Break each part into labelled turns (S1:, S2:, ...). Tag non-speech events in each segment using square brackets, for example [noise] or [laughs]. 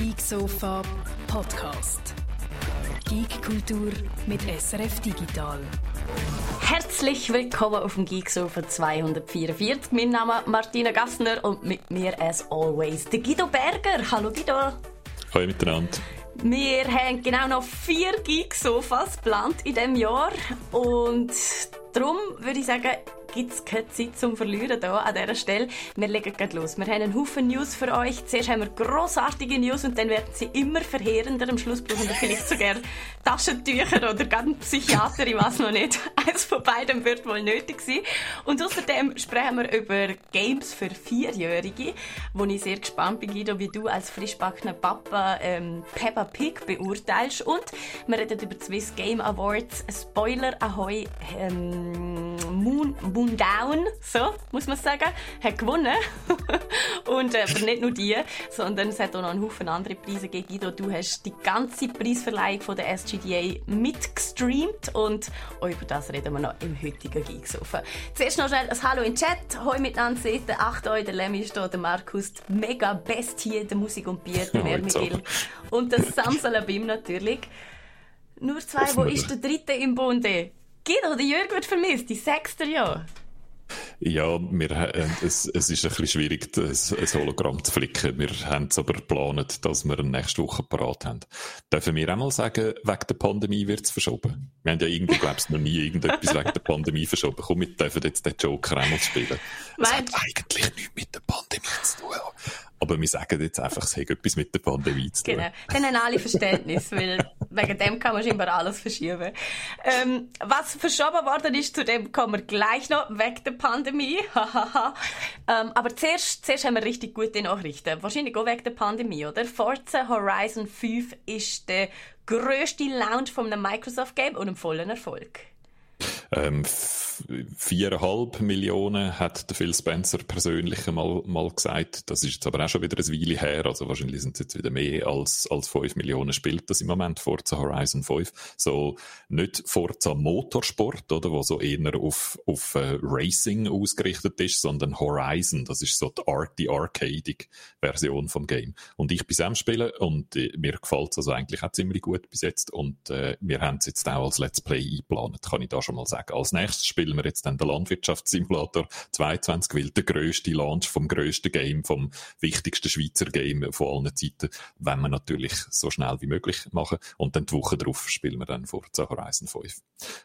S1: Geek Sofa Podcast. Geek Kultur mit SRF Digital.
S2: Herzlich willkommen auf dem Geek Sofa 244. Mein Name ist Martina Gassner und mit mir as always der Guido Berger. Hallo Guido.
S3: Hallo miteinander.
S2: Wir haben genau noch vier Geek Sofas geplant in diesem Jahr und darum würde ich sagen, gibt es keine Zeit zum Verlieren hier an dieser Stelle. Wir legen gleich los. Wir haben einen Haufen News für euch. Zuerst haben wir grossartige News und dann werden sie immer verheerender. Am Schluss brauchen wir vielleicht sogar Taschentücher oder ganz Psychiater, ich weiß noch nicht. [laughs] Eines von beiden wird wohl nötig sein. Und außerdem sprechen wir über Games für Vierjährige, wo ich sehr gespannt bin, Guido, wie du als frischbackener Papa ähm, Peppa Pig beurteilst. Und wir reden über die Swiss Game Awards. Spoiler, ahoi, ähm, Moon, Moon Down, so muss man sagen, hat gewonnen. [laughs] und äh, aber nicht nur die, sondern es hat auch noch einen Haufen andere Preise gegeben. Guido, du hast die ganze Preisverleihung von der SGDA mitgestreamt und auch über das reden wir noch im heutigen Geeksofa. Zuerst noch schnell ein Hallo in den Chat. Hoi miteinander seht acht euch, der Lemmy ist da, der Markus, mega best hier, der Musik und Bier, der [laughs] Mermigil und der Samsalabim natürlich. Nur zwei, wo ist der dritte im Bunde? Guido, der Jörg wird vermisst, die sechste Jahr.
S3: Ja, wir, äh, es, es ist ein bisschen schwierig, das, ein Hologramm zu flicken. Wir haben es aber geplant, dass wir nächste Woche parat haben. Dürfen wir auch mal sagen, wegen der Pandemie wird es verschoben? Wir haben ja irgendwie, glaubst noch nie irgendetwas wegen der Pandemie verschoben. Komm, wir dürfen jetzt den Joker auch mal spielen. Es hat eigentlich nichts mit der Pandemie zu tun. Aber wir sagen jetzt einfach, es hat etwas mit der Pandemie zu tun.
S2: Genau. Dann haben alle Verständnis, weil wegen dem kann man scheinbar alles verschieben. Ähm, was verschoben worden ist, zu dem kommen wir gleich noch, wegen der Pandemie. [laughs] ähm, aber zuerst, zuerst haben wir richtig gute Nachrichten. Wahrscheinlich auch wegen der Pandemie, oder? Forza Horizon 5 ist der grösste Launch von einem Microsoft-Game und einem vollen Erfolg.
S3: Ähm, viereinhalb Millionen hat der Phil Spencer persönlich mal, mal gesagt. Das ist jetzt aber auch schon wieder eine Weile her. Also wahrscheinlich sind es jetzt wieder mehr als, als fünf Millionen spielt das im Moment Forza Horizon 5. So nicht Forza Motorsport, oder, wo so eher auf, auf uh, Racing ausgerichtet ist, sondern Horizon. Das ist so die, Art, die arcadig Version vom Game. Und ich bin am Spielen und äh, mir gefällt es also eigentlich auch ziemlich gut bis jetzt. Und äh, wir haben es jetzt auch als Let's Play eingeplant, kann ich da schon mal sagen. Als nächstes spielen wir jetzt dann den Landwirtschaftssimulator 22, weil der grösste Launch vom grössten Game, vom wichtigsten Schweizer Game von allen Zeiten, wenn wir natürlich so schnell wie möglich machen. Und dann die Woche darauf spielen wir dann Forza Horizon 5.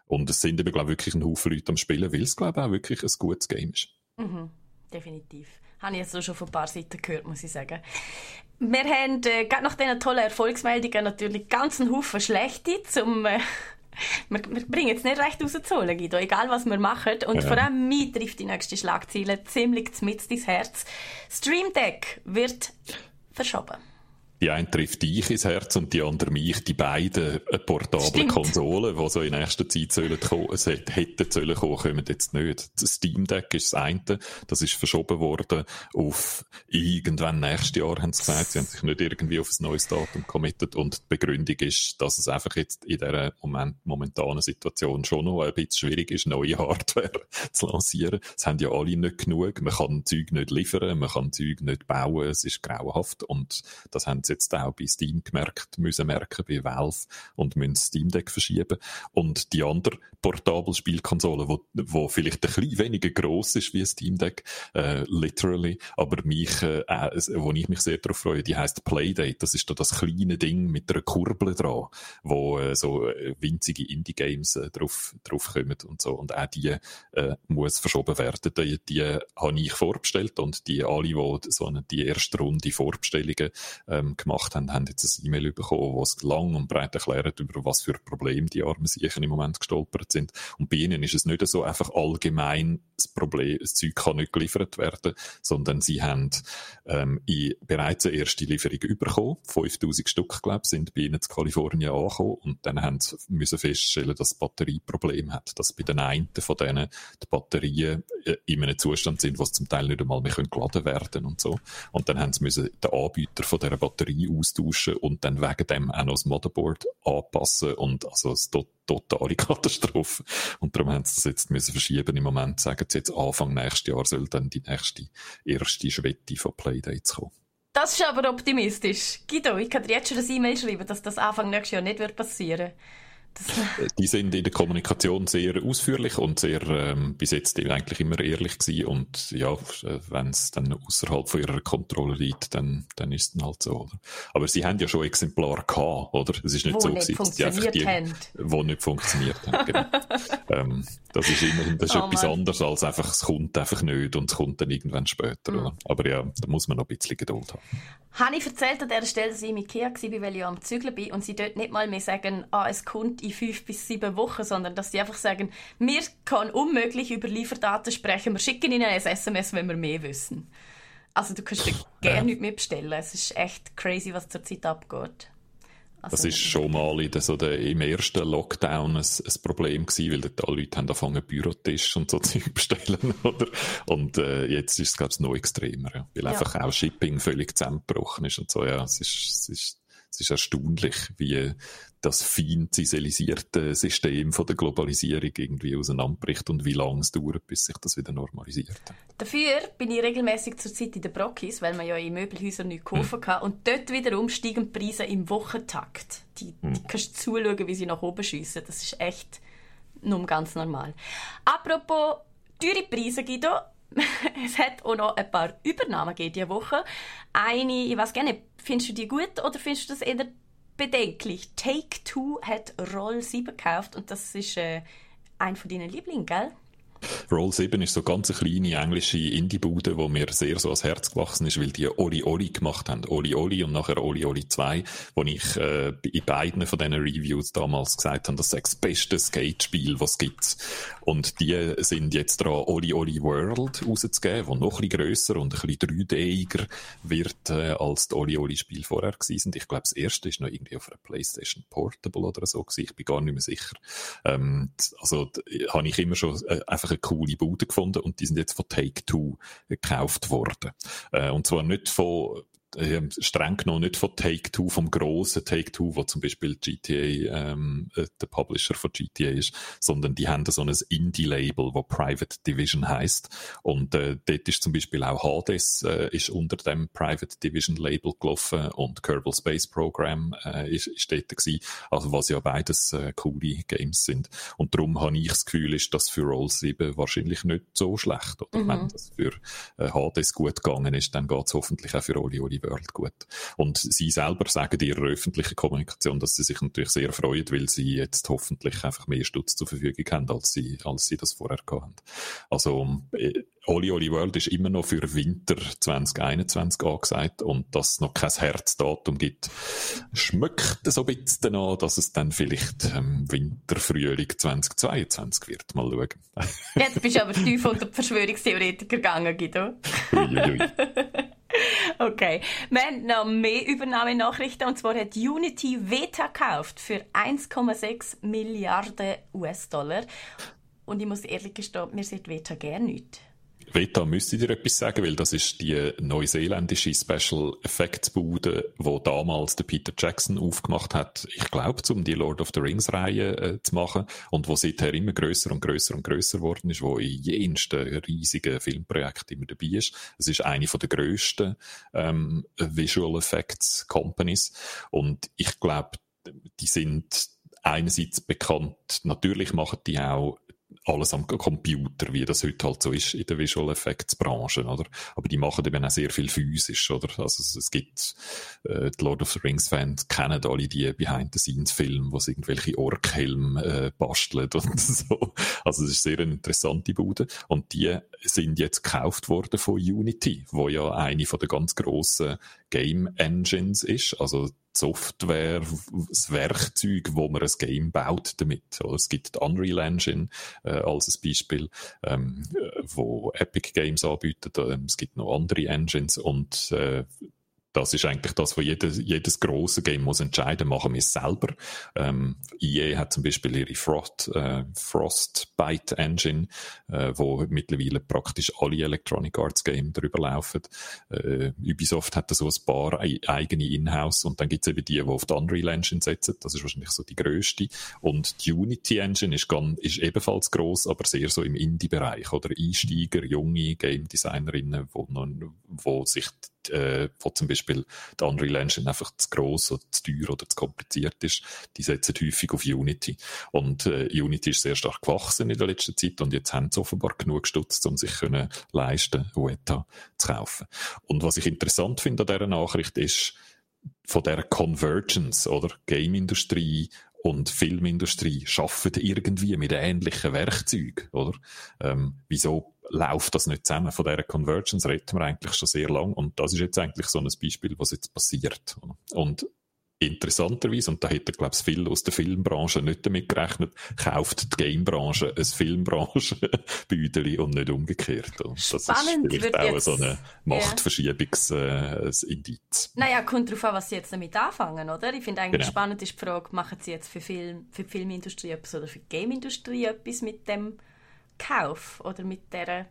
S3: Und es sind eben, glaube ich, wirklich ein Haufen Leute am Spielen, weil es, glaube ich, auch wirklich ein gutes Game ist.
S2: Mhm, definitiv. Habe ich jetzt schon von ein paar Seiten gehört, muss ich sagen. Wir haben äh, gerade nach diesen tollen Erfolgsmeldungen natürlich ganz einen Haufen schlechte, zum äh, wir, wir bringen jetzt nicht recht rauszuholen, Guido, egal was wir machen. Und ja. vor allem mich trifft die nächste Schlagzeile ziemlich mit ins Herz. Stream Deck wird verschoben.
S3: Die eine trifft dich ins Herz und die andere mich, die beiden portablen Stimmt. Konsolen, die so in nächster Zeit sollen kommen, es hätten sollen kommen, kommen jetzt nicht. Das Steam Deck ist das eine, das ist verschoben worden auf irgendwann nächstes Jahr, haben sie gesagt. Sie haben sich nicht irgendwie auf ein neues Datum committed und die Begründung ist, dass es einfach jetzt in dieser Moment, momentanen Situation schon noch ein bisschen schwierig ist, neue Hardware [laughs] zu lancieren. Es haben ja alle nicht genug, man kann Zeug nicht liefern, man kann Zeug nicht bauen, es ist grauenhaft und das haben sie jetzt auch bei Steam gemerkt, müssen merken, bei Valve und müssen Steam Deck verschieben. Und die andere portable Spielkonsole, wo, wo vielleicht ein bisschen weniger gross ist wie Steam Deck, äh, literally, aber mich, äh, wo ich mich sehr darauf freue, die heißt Playdate. Das ist da das kleine Ding mit einer Kurbel dran, wo äh, so äh, winzige Indie-Games äh, drauf, drauf kommen und so. Und auch die äh, muss verschoben werden. Die, die habe ich vorbestellt und die alle, die so eine, die erste Runde Vorbestellungen ähm, gemacht haben, haben jetzt ein E-Mail bekommen, wo es lang und breit erklärt, über was für Probleme die armen Siechen im Moment gestolpert sind. Und bei ihnen ist es nicht so einfach allgemein das Problem, das Zeug kann nicht geliefert werden, sondern sie haben ähm, bereits eine erste Lieferung bekommen. 5000 Stück, glaube ich, sind bei ihnen in Kalifornien angekommen und dann haben sie müssen feststellen, dass das Batterieproblem hat, dass bei den einen von denen die Batterien äh, in einem Zustand sind, wo sie zum Teil nicht einmal mehr geladen werden und so. Und dann haben sie müssen den Anbieter von dieser Batterie austauschen und dann wegen dem auch noch das Motherboard anpassen und also es totale [laughs] Katastrophe. Und darum haben sie das jetzt müssen verschieben. Im Moment sagen sie jetzt Anfang nächstes Jahr soll dann die nächste, erste Schwette von Playdates kommen.
S2: Das ist aber optimistisch. Guido, ich kann dir jetzt schon eine E-Mail schreiben, dass das Anfang nächstes Jahr nicht passieren wird.
S3: Die sind in der Kommunikation sehr ausführlich und sehr ähm, bis jetzt eigentlich immer ehrlich gewesen und ja, wenn es dann außerhalb von ihrer Kontrolle liegt, dann, dann ist es dann halt so. Oder? Aber sie haben ja schon Exemplare gehabt, oder? Es ist nicht
S2: wo
S3: so
S2: nicht
S3: gewesen,
S2: die einfach die, haben.
S3: wo nicht funktioniert haben. Genau. [laughs] ähm, das ist immerhin das ist oh, etwas Mann. anderes als einfach, es kommt einfach nicht und es kommt dann irgendwann später. Mhm. Oder? Aber ja, da muss man noch ein bisschen Geduld haben.
S2: Habe ich erzählt an dieser Stelle, dass ich im Ikea war, weil ich am Zügeln bin und sie dort nicht mal mehr sagen, ah, es kommt in fünf bis sieben Wochen, sondern dass sie einfach sagen, wir können unmöglich über Lieferdaten sprechen, wir schicken ihnen ein SMS, wenn wir mehr wissen. Also du kannst dir gerne ja. nicht mehr bestellen. Es ist echt crazy, was zurzeit abgeht.
S3: Also, das ist schon mal in der, so der, im ersten Lockdown ein, ein Problem gewesen, weil alle Leute haben angefangen, Bürotisch und so [laughs] Zeug bestellen, oder? Und äh, jetzt ist es, glaube ich, noch extremer, ja. Weil ja. einfach auch Shipping völlig zusammengebrochen ist und so, ja. Es ist, es ist, es ist erstaunlich, wie das fein ziselisierte System von der Globalisierung irgendwie auseinanderbricht und wie lange es dauert, bis sich das wieder normalisiert.
S2: Dafür bin ich regelmäßig zur Zeit in der Brockis, weil man ja in Möbelhäusern nicht kaufen hm. kann. Und dort wiederum steigen die Preise im Wochentakt. Die, hm. die kannst du zuschauen, wie sie nach oben schiessen. Das ist echt nur ganz normal. Apropos teure Preise, Guido, [laughs] es hat auch noch ein paar Übernahmen diese Woche. Eine, ich weiß gerne, findest du die gut oder findest du das eher bedenklich. Take Two hat Roll 7 gekauft und das ist äh, ein von deinen Lieblingen, gell?
S3: Roll 7 ist so ganz eine kleine englische Indie-Bude, wo mir sehr so ans Herz gewachsen ist, weil die Oli Oli gemacht haben. Oli Oli und nachher Oli Oli 2, wo ich äh, in beiden von diesen Reviews damals gesagt habe, das ist das beste Skate-Spiel, was es gibt. Und die sind jetzt dran, Oli Oli World rauszugeben, wo noch ein bisschen grösser und ein bisschen 3D-iger wird, äh, als die Oli Oli Spiel vorher gewesen Ich glaube, das erste ist noch irgendwie auf einer Playstation Portable oder so gewesen. Ich bin gar nicht mehr sicher. Ähm, also, habe ich immer schon äh, einfach eine coole Bude gefunden und die sind jetzt von Take-Two gekauft worden. Äh, und zwar nicht von äh, streng genommen nicht von Take-Two, vom grossen Take-Two, wo zum Beispiel GTA ähm, äh, der Publisher von GTA ist, sondern die haben so ein Indie-Label, wo Private Division heißt und äh, dort ist zum Beispiel auch Hades äh, ist unter dem Private Division Label gelaufen und Kerbal Space Program äh, ist, ist dort gewesen, also was ja beides äh, coole Games sind. Und darum habe ich das Gefühl, ist das für Roll 7 wahrscheinlich nicht so schlecht oder? Mhm. wenn das für äh, Hades gut gegangen ist, dann geht es hoffentlich auch für Oli Oli World gut. Und sie selber sagen in ihrer öffentlichen Kommunikation, dass sie sich natürlich sehr freuen, weil sie jetzt hoffentlich einfach mehr Stutz zur Verfügung haben, als sie, als sie das vorher hatten. Also, äh, Oli Oli World ist immer noch für Winter 2021 angesagt und dass es noch kein Herzdatum gibt, schmeckt so ein bisschen an, dass es dann vielleicht ähm, Winter, Frühling 2022 wird. Mal schauen.
S2: Jetzt bist du aber tief unter die Verschwörungstheoretiker gegangen, Guido. Ui, [laughs] Okay. Wir haben noch mehr Übernahmenachrichten. Und zwar hat Unity Veta gekauft für 1,6 Milliarden US-Dollar. Und ich muss ehrlich gestehen, mir sieht Veta gerne nicht.
S3: Veta müsste dir etwas sagen, weil das ist die neuseeländische Special Effects Bude, wo damals der Peter Jackson aufgemacht hat, ich glaube, um die Lord of the Rings Reihe äh, zu machen. Und wo seither immer größer und größer und größer geworden ist, wo in jensten riesigen Filmprojekten immer dabei ist. Es ist eine von der grössten ähm, Visual Effects Companies. Und ich glaube, die sind einerseits bekannt, natürlich machen die auch alles am Computer, wie das heute halt so ist in der Visual Effects Branche, oder? Aber die machen eben auch sehr viel physisch, oder? Also es, es gibt, äh, die Lord of the Rings Fans kennen alle die Behind-the-Scenes-Filme, wo sie irgendwelche Orkhelme äh, basteln und [laughs] so. Also es ist sehr eine interessante Bude. Und die sind jetzt gekauft worden von Unity, wo ja eine von der ganz grossen Game Engines ist. Also Software, das Werkzeug, wo man ein Game baut damit. Oder es gibt die Unreal Engine äh, als ein Beispiel, ähm, wo Epic Games anbietet. Ähm, es gibt noch andere Engines und äh, das ist eigentlich das, wo jedes, jedes große Game muss entscheiden, machen wir es selber. Ähm, EA hat zum Beispiel ihre Frost, äh, Frostbite Engine, äh, wo mittlerweile praktisch alle Electronic Arts Games darüber laufen. Äh, Ubisoft hat da so ein paar eigene Inhouse und dann gibt's eben die, die auf die Unreal Engine setzen. Das ist wahrscheinlich so die größte. Und die Unity Engine ist, ganz, ist ebenfalls groß, aber sehr so im Indie-Bereich oder Einsteiger, junge Game Designerinnen, wo, wo sich äh, wo zum Beispiel die Unreal Engine einfach zu gross oder zu teuer oder zu kompliziert ist, die setzen häufig auf Unity. Und äh, Unity ist sehr stark gewachsen in der letzten Zeit und jetzt haben sie offenbar genug gestutzt, um sich können leisten, Weta zu kaufen. Und was ich interessant finde an dieser Nachricht ist, von der Convergence oder Game-Industrie und Filmindustrie schaffen irgendwie mit ähnlichen Werkzeugen, oder? Ähm, wieso läuft das nicht zusammen? Von dieser Convergence reden wir eigentlich schon sehr lang und das ist jetzt eigentlich so ein Beispiel, was jetzt passiert. Und interessanterweise, und da hätte, glaube ich, viel aus der Filmbranche nicht damit gerechnet, kauft die Gamebranche ein Filmbranche-Büdeli [laughs] und nicht umgekehrt. Und das
S2: Spannend
S3: ist vielleicht auch jetzt, so ein Machtverschiebungsindiz.
S2: Äh, naja, kommt darauf an, was sie jetzt damit anfangen, oder? Ich finde eigentlich genau. spannend ist die Frage, machen sie jetzt für, Film, für die Filmindustrie etwas oder für die Gameindustrie etwas mit dem Kauf oder mit dieser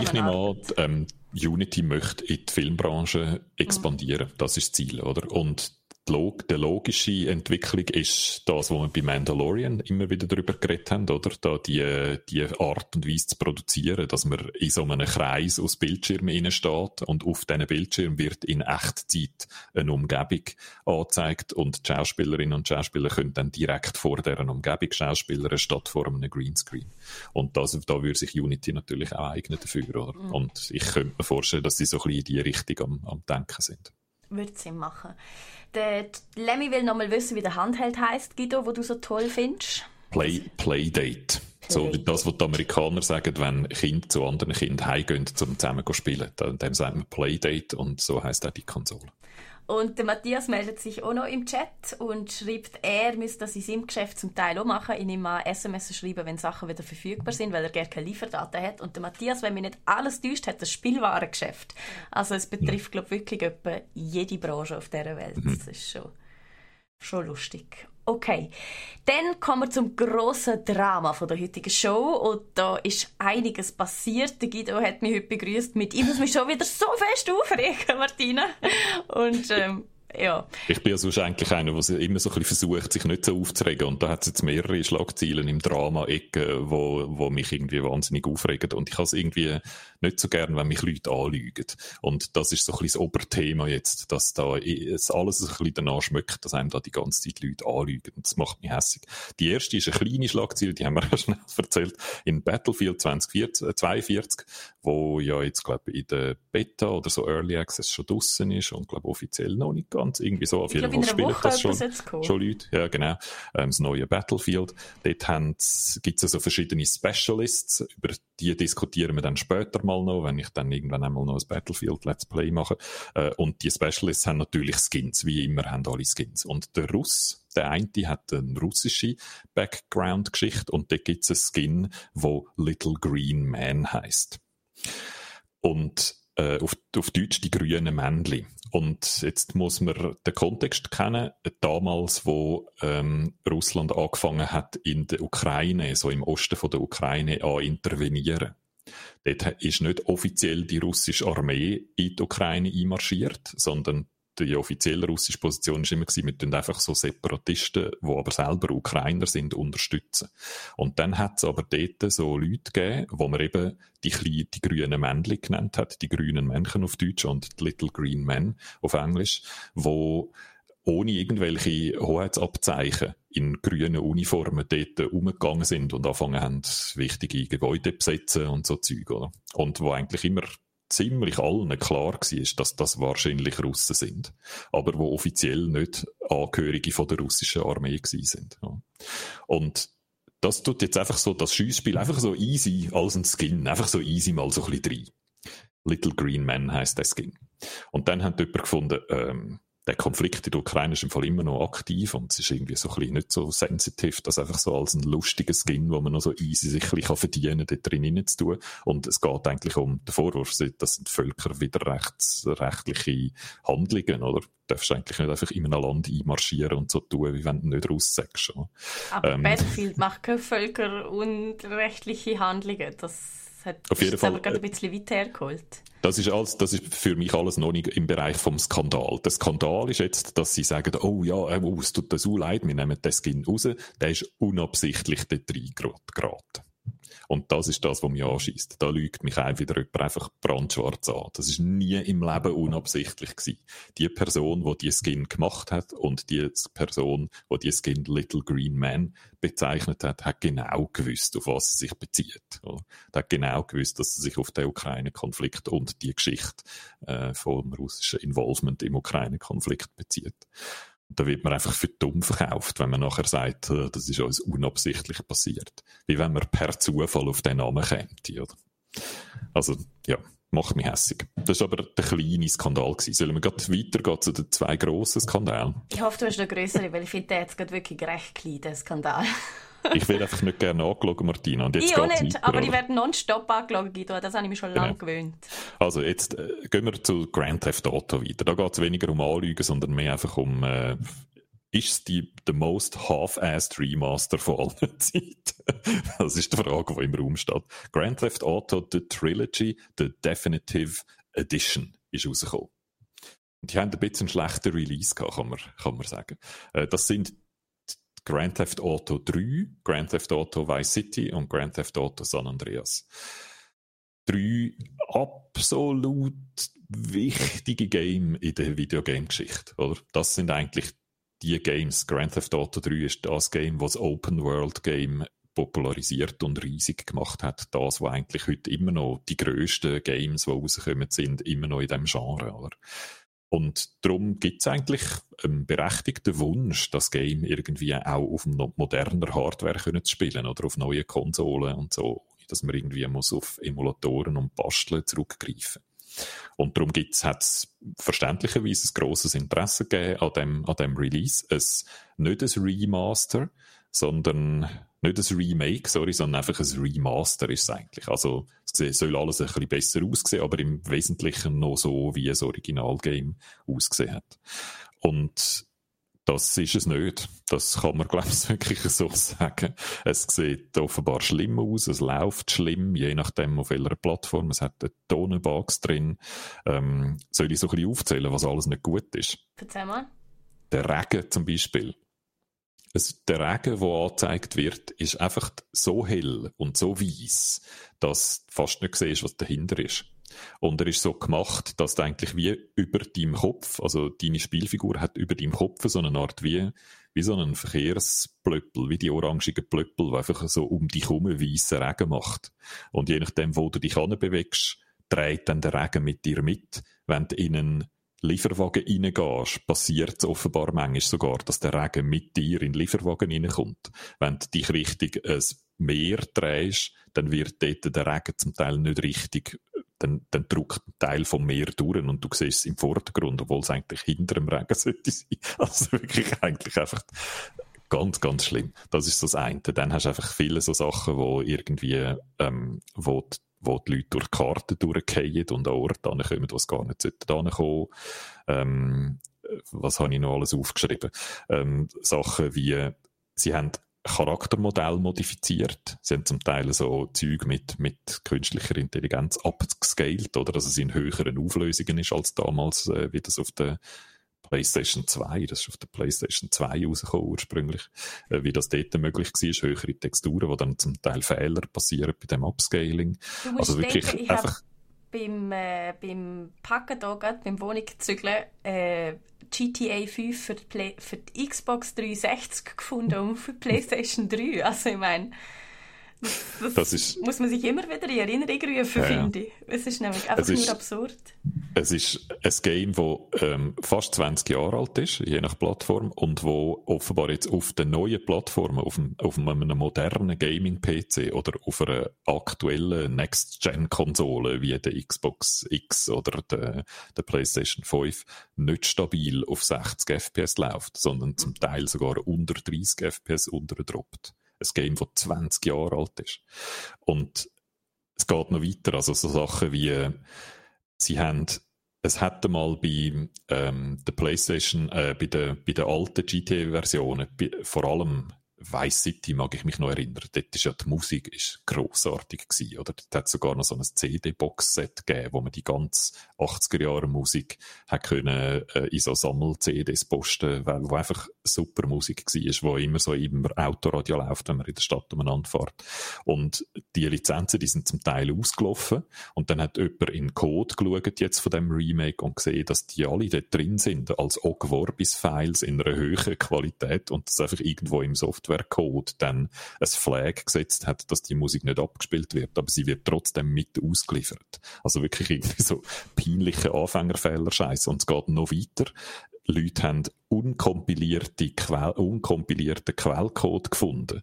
S3: ich nehme an, ähm, Unity möchte in die Filmbranche expandieren. Mhm. Das ist das Ziel, oder? Und die, Log die logische Entwicklung ist das, was wir bei Mandalorian immer wieder darüber geredet haben, oder? Da die, die Art und Weise zu produzieren, dass man in so einem Kreis aus Bildschirmen steht und auf diesen Bildschirm wird in Echtzeit eine Umgebung angezeigt und die Schauspielerinnen und Schauspieler können dann direkt vor deren Umgebung Schauspieler statt vor einem Greenscreen. Und das, da würde sich Unity natürlich auch eignen dafür, oder? Mhm. Und ich könnte mir vorstellen, dass sie so ein bisschen in die Richtung am, am Denken sind.
S2: Würde Sinn machen. Der Lemmy will noch mal wissen, wie der Handheld heißt, Guido, wo du so toll findest.
S3: Play, Playdate. So wie das, was die Amerikaner sagen, wenn Kinder zu anderen Kindern heimgehen, um zusammen zu spielen. Dem sagt man Playdate und so heißt auch die Konsole.
S2: Und der Matthias meldet sich auch noch im Chat und schreibt, er müsste das in seinem Geschäft zum Teil auch machen. Ich nehme mal SMS schreiben, wenn Sachen wieder verfügbar sind, weil er gerne keine Lieferdaten hat. Und der Matthias, wenn mich nicht alles täuscht, hat das Spielwarengeschäft. Also es betrifft, glaube ich, wirklich etwa jede Branche auf dieser Welt. Mhm. Das ist schon, schon lustig. Okay, dann kommen wir zum grossen Drama von der heutigen Show und da ist einiges passiert. Der Guido hat mich heute begrüßt mit «Ich muss mich schon wieder so fest aufregen, Martina!» und ähm, ja.
S3: Ich bin ja sonst eigentlich einer, der immer so ein bisschen versucht, sich nicht so aufzuregen. Und da hat es jetzt mehrere Schlagzeilen im Drama-Ecke, wo, wo mich irgendwie wahnsinnig aufregen. Und ich habe es irgendwie nicht so gern, wenn mich Leute anlügen. Und das ist so ein bisschen das Oberthema jetzt, dass da es alles ein bisschen danach schmeckt, dass einem da die ganze Zeit Leute anlügen. Das macht mich hässlich. Die erste ist eine kleine Schlagzeile, die haben wir [laughs] ja schnell erzählt, in Battlefield 2042, wo ja jetzt, glaube ich, in der Beta oder so Early Access schon draussen ist und, glaube offiziell noch nicht ganz. Irgendwie so. Auf jeden Fall spielen das schon, schon Leute. Ja, genau. Ähm, das neue Battlefield. Dort gibt es also verschiedene Specialists. Über die diskutieren wir dann später mal noch, wenn ich dann irgendwann einmal noch ein Battlefield Let's Play mache. Äh, und die Specialists haben natürlich Skins. Wie immer haben alle Skins. Und der Russ, der eine hat eine russische Background-Geschichte und dort gibt es einen Skin, wo Little Green Man heißt. Und äh, auf, auf Deutsch die grünen Männli. Und jetzt muss man den Kontext kennen. Damals, wo ähm, Russland angefangen hat, in der Ukraine, so im Osten von der Ukraine, an intervenieren. Dort ist nicht offiziell die russische Armee in die Ukraine einmarschiert, sondern die offizielle russische Position war immer gewesen, wir tun einfach so Separatisten, die aber selber Ukrainer sind, unterstützen. Und dann hat es aber dort so Leute gegeben, wo man eben die, die grünen Männchen genannt hat, die grünen Männchen auf Deutsch und die Little Green Men auf Englisch, wo ohne irgendwelche Hoheitsabzeichen in grünen Uniformen dort umgegangen sind und angefangen haben, wichtige Gebäude zu besetzen und so Zeug, oder? Und wo eigentlich immer ziemlich allen klar war, dass das wahrscheinlich Russen sind, aber wo offiziell nicht Angehörige von der russischen Armee sind. Ja. Und das tut jetzt einfach so das Schiessspiel einfach so easy als ein Skin, einfach so easy mal so ein bisschen rein. Little Green Man heißt der Skin. Und dann hat jemand gefunden, ähm, der Konflikt in der Ukraine ist im Fall immer noch aktiv und es ist irgendwie so ein bisschen nicht so sensitiv, das einfach so als ein lustiger Skin, wo man noch so easy sich ein bisschen verdienen kann, dort drin zu tun. Und es geht eigentlich um den Vorwurf, das sind völkerwiderrechtsrechtliche Handlungen, oder? Du darfst eigentlich nicht einfach in einem Land einmarschieren und so tun, wie wenn du nicht raussagst.
S2: Aber ähm, Battlefield macht keine völkerunrechtliche Handlungen, das hat
S3: auf jeden Fall,
S2: gerade ein bisschen weit hergeholt.
S3: Das ist, alles, das ist für mich alles noch nicht im Bereich vom Skandal. Der Skandal ist jetzt, dass sie sagen, oh ja, äh, oh, es tut so leid, wir nehmen den Skin raus. Der ist unabsichtlich dort reingeraten. Und das ist das, was mich anschießt. Da lügt mich auch wieder jemand einfach brandschwarz an. Das ist nie im Leben unabsichtlich gewesen. Die Person, die die Skin gemacht hat und die Person, die die Skin Little Green Man bezeichnet hat, hat genau gewusst, auf was sie sich bezieht. Er hat genau gewusst, dass sie sich auf den Ukraine-Konflikt und die Geschichte äh, vom russischen Involvement im Ukraine-Konflikt bezieht. Da wird man einfach für dumm verkauft, wenn man nachher sagt, äh, das ist uns unabsichtlich passiert. Wie wenn man per Zufall auf den Namen oder? Also, ja, macht mich hässig. Das war aber der kleine Skandal. Gewesen. Sollen wir gerade weitergehen zu den zwei grossen Skandalen?
S2: Ich hoffe, du hast noch größere, weil ich finde, der jetzt gerade wirklich recht klein, der Skandal.
S3: Ich werde einfach nicht gerne angeschaut, Martina. Und jetzt
S2: ich auch nicht, weiter, aber oder? ich werde nonstop angeschaut, Guido. Das habe ich mich schon genau. lange gewöhnt.
S3: Also jetzt äh, gehen wir zu Grand Theft Auto weiter. Da geht es weniger um Anlügen, sondern mehr einfach um... Äh, ist es die the most half-assed Remaster von allen [laughs] Zeiten? das ist die Frage, die im Raum steht. Grand Theft Auto The Trilogy, The Definitive Edition ist rausgekommen. Die haben ein bisschen schlechter Release gehabt, kann man, kann man sagen. Äh, das sind Grand Theft Auto 3, Grand Theft Auto Vice City und Grand Theft Auto San Andreas. Drei absolut wichtige Game in der Videogame-Geschichte? Das sind eigentlich die Games. Grand Theft Auto 3 ist das Game, das Open World Game popularisiert und riesig gemacht hat. Das, was eigentlich heute immer noch die grössten Games, die rauskommen, sind, immer noch in diesem Genre, oder? Und darum gibt es eigentlich einen berechtigten Wunsch, das Game irgendwie auch auf moderner Hardware zu spielen oder auf neue Konsolen und so, dass man irgendwie muss auf Emulatoren und Basteln zurückgreifen. Und darum gibt's, hat's verständlicherweise ein grosses Interesse gegeben an dem, an dem Release. Es, nicht ein Remaster, sondern nicht ein Remake, sorry, sondern einfach ein Remaster ist es eigentlich. Also, es soll alles ein bisschen besser aussehen, aber im Wesentlichen noch so, wie ein Originalgame ausgesehen hat. Und das ist es nicht. Das kann man, [laughs] glaube ich, wirklich so sagen. Es sieht offenbar schlimm aus, es läuft schlimm, je nachdem auf welcher Plattform. Es hat eine Tonenbox drin. Ähm, soll ich so ein bisschen aufzählen, was alles nicht gut ist?
S2: Erzähl mal.
S3: Der Regen zum Beispiel es, der Regen, der angezeigt wird, ist einfach so hell und so weiß, dass du fast nicht siehst, was dahinter ist. Und er ist so gemacht, dass du eigentlich wie über deinem Kopf, also deine Spielfigur hat über deinem Kopf so eine Art wie, wie so einen Verkehrsplöppel, wie die orangigen Plöppel, die einfach so um dich herum weißen Regen macht. Und je nachdem, wo du dich bewegst, dreht dann der Regen mit dir mit. Wenn du in einen Lieferwagen reingehst, passiert es offenbar manchmal sogar, dass der Regen mit dir in den Lieferwagen reinkommt. Wenn du dich richtig ein Meer drehst, dann wird dort der Regen zum Teil nicht richtig, dann, dann drückt ein Teil vom Meer durch und du siehst es im Vordergrund, obwohl es eigentlich hinter dem Regen [laughs] sollte sein. Also wirklich eigentlich einfach ganz, ganz schlimm. Das ist das eine. Dann hast du einfach viele so Sachen, wo irgendwie, ähm, wo die wo die Leute durch die Karten durchgehen und an Orte kommen, wo sie gar nicht kommen ähm, Was habe ich noch alles aufgeschrieben? Ähm, Sachen wie, sie haben Charaktermodell modifiziert. Sie haben zum Teil so Zeug mit, mit künstlicher Intelligenz abgescaled, oder dass es in höheren Auflösungen ist als damals, äh, wie das auf der PlayStation 2, das ist auf der PlayStation 2 rausgekommen ursprünglich, äh, wie das dort möglich war, höhere Texturen, wo dann zum Teil Fehler passieren bei dem Upscaling.
S2: Also wirklich denken, einfach... Beim, äh, beim Packen hier, gerade, beim Wohnungszügeln, äh, GTA 5 für die, Play für die Xbox 360 gefunden und für die PlayStation 3. Also ich meine, das, das ist, muss man sich immer wieder in Erinnerung rufen, ja, finde ich. Es ist nämlich einfach ist, nur absurd.
S3: Es ist ein Game, das ähm, fast 20 Jahre alt ist, je nach Plattform, und wo offenbar jetzt auf den neuen Plattformen, auf, einem, auf einem modernen Gaming-PC oder auf einer aktuellen Next-Gen-Konsole wie der Xbox X oder der, der PlayStation 5 nicht stabil auf 60 FPS läuft, sondern zum Teil sogar unter 30 FPS unterdroppt ein Game, das 20 Jahre alt ist. Und es geht noch weiter, also so Sachen wie, sie haben, es hätte mal bei ähm, der PlayStation, äh, bei den bei der alten GTA-Versionen, vor allem Vice City mag ich mich noch erinnern. Dort ist ja die Musik ist grossartig gewesen, oder? Dort hat sogar noch so ein CD-Box-Set gegeben, wo man die ganze 80er-Jahre-Musik hat können, äh, in so Sammel-CDs posten, weil, wo einfach super Musik war, wo immer so im Autoradio läuft, wenn man in der Stadt umeinander fährt. Und die Lizenzen, die sind zum Teil ausgelaufen. Und dann hat jemand in Code geschaut, jetzt von dem Remake, und gesehen, dass die alle dort drin sind, als Ogg Vorbis-Files in einer höheren Qualität und das einfach irgendwo im Softwarecode dann ein Flag gesetzt hat, dass die Musik nicht abgespielt wird, aber sie wird trotzdem mit ausgeliefert. Also wirklich irgendwie so peinliche Anfängerfehler-Scheiße. Und es geht noch weiter. Leute haben unkompilierte Quell, unkompilierten Quellcode gefunden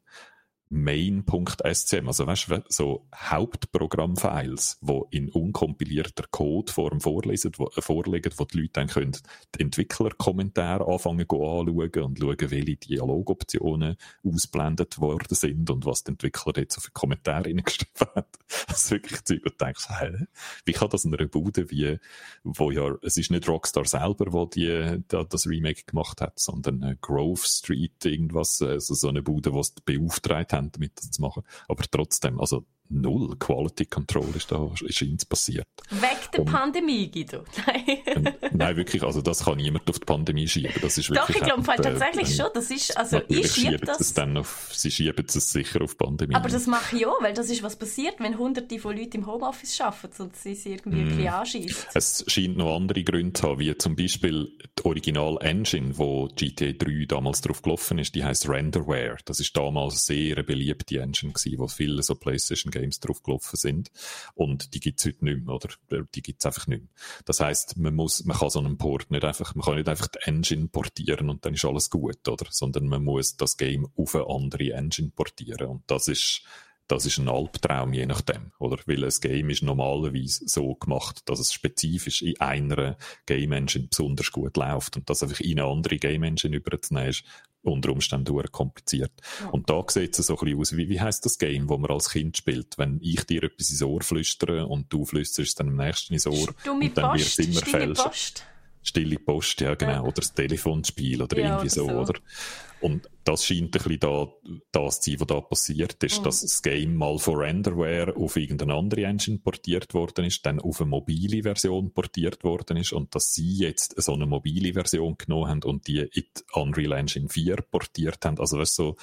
S3: main.scm, also weißt du, so Hauptprogrammfiles, wo in unkompilierter Codeform vorlesen, wo, äh, vorliegen, wo die Leute dann können die Entwicklerkommentare anfangen anschauen und schauen, welche Dialogoptionen ausblendet worden sind und was die Entwickler jetzt so für Kommentare reingeschrieben haben. [laughs] Das ist wirklich Zeug, wo du denkst, hä? Wie kann das in einer Bude wie, wo ja, es ist nicht Rockstar selber, wo die, da, das Remake gemacht hat, sondern äh, Grove Street, irgendwas, also so eine Bude, was beauftragt haben, damit das zu machen. Aber trotzdem, also null Quality Control ist da, ist ihnen passiert.
S2: Weg der Und, Pandemie, Guido. [laughs]
S3: Nein. nein, wirklich, also das kann niemand auf die Pandemie schieben. Das ist wirklich
S2: Doch, ich glaube äh, tatsächlich schon. Das ist, also ich schiebe das.
S3: Es dann auf, sie schieben es sicher auf die Pandemie.
S2: Aber das mache ich auch, weil das ist was passiert, wenn hunderte von Leuten im Homeoffice arbeiten und sie es irgendwie mm. ein anschießt.
S3: Es scheint noch andere Gründe zu haben, wie zum Beispiel die Original-Engine, wo GTA 3 damals drauf gelaufen ist, die heißt Renderware. Das ist damals sehr eine beliebte Engine gewesen, wo viele so PlayStation Games drauf gelaufen sind. Und die gibt's heute nicht mehr, oder? Die gibt's einfach nicht mehr. Das heißt, man muss, man kann so einen Port nicht einfach, man kann nicht einfach die Engine portieren und dann ist alles gut, oder? Sondern man muss das Game auf eine andere Engine portieren. Und das ist, das ist ein Albtraum, je nachdem, oder? Weil ein Game ist normalerweise so gemacht, dass es spezifisch in einer Game Engine besonders gut läuft und das einfach in eine andere Game Engine überzunehmen ist unter Umständen kompliziert. Ja. Und da sieht es so ein bisschen aus, wie, wie heisst das Game, wo man als Kind spielt? Wenn ich dir etwas ins Ohr flüstere und du flüsterst es dann im nächsten ins Ohr
S2: Stumme
S3: und dann
S2: wird es immer fälscher.
S3: Stille Post, ja genau, ja. oder das Telefonspiel oder ja, irgendwie so, so, oder? Und das scheint ein bisschen da, das zu sein, was da passiert ist, mhm. dass das Game mal von Renderware auf irgendeine andere Engine portiert worden ist, dann auf eine mobile Version portiert worden ist und dass sie jetzt so eine mobile Version genommen haben und die in Unreal Engine 4 portiert haben. Also das ist so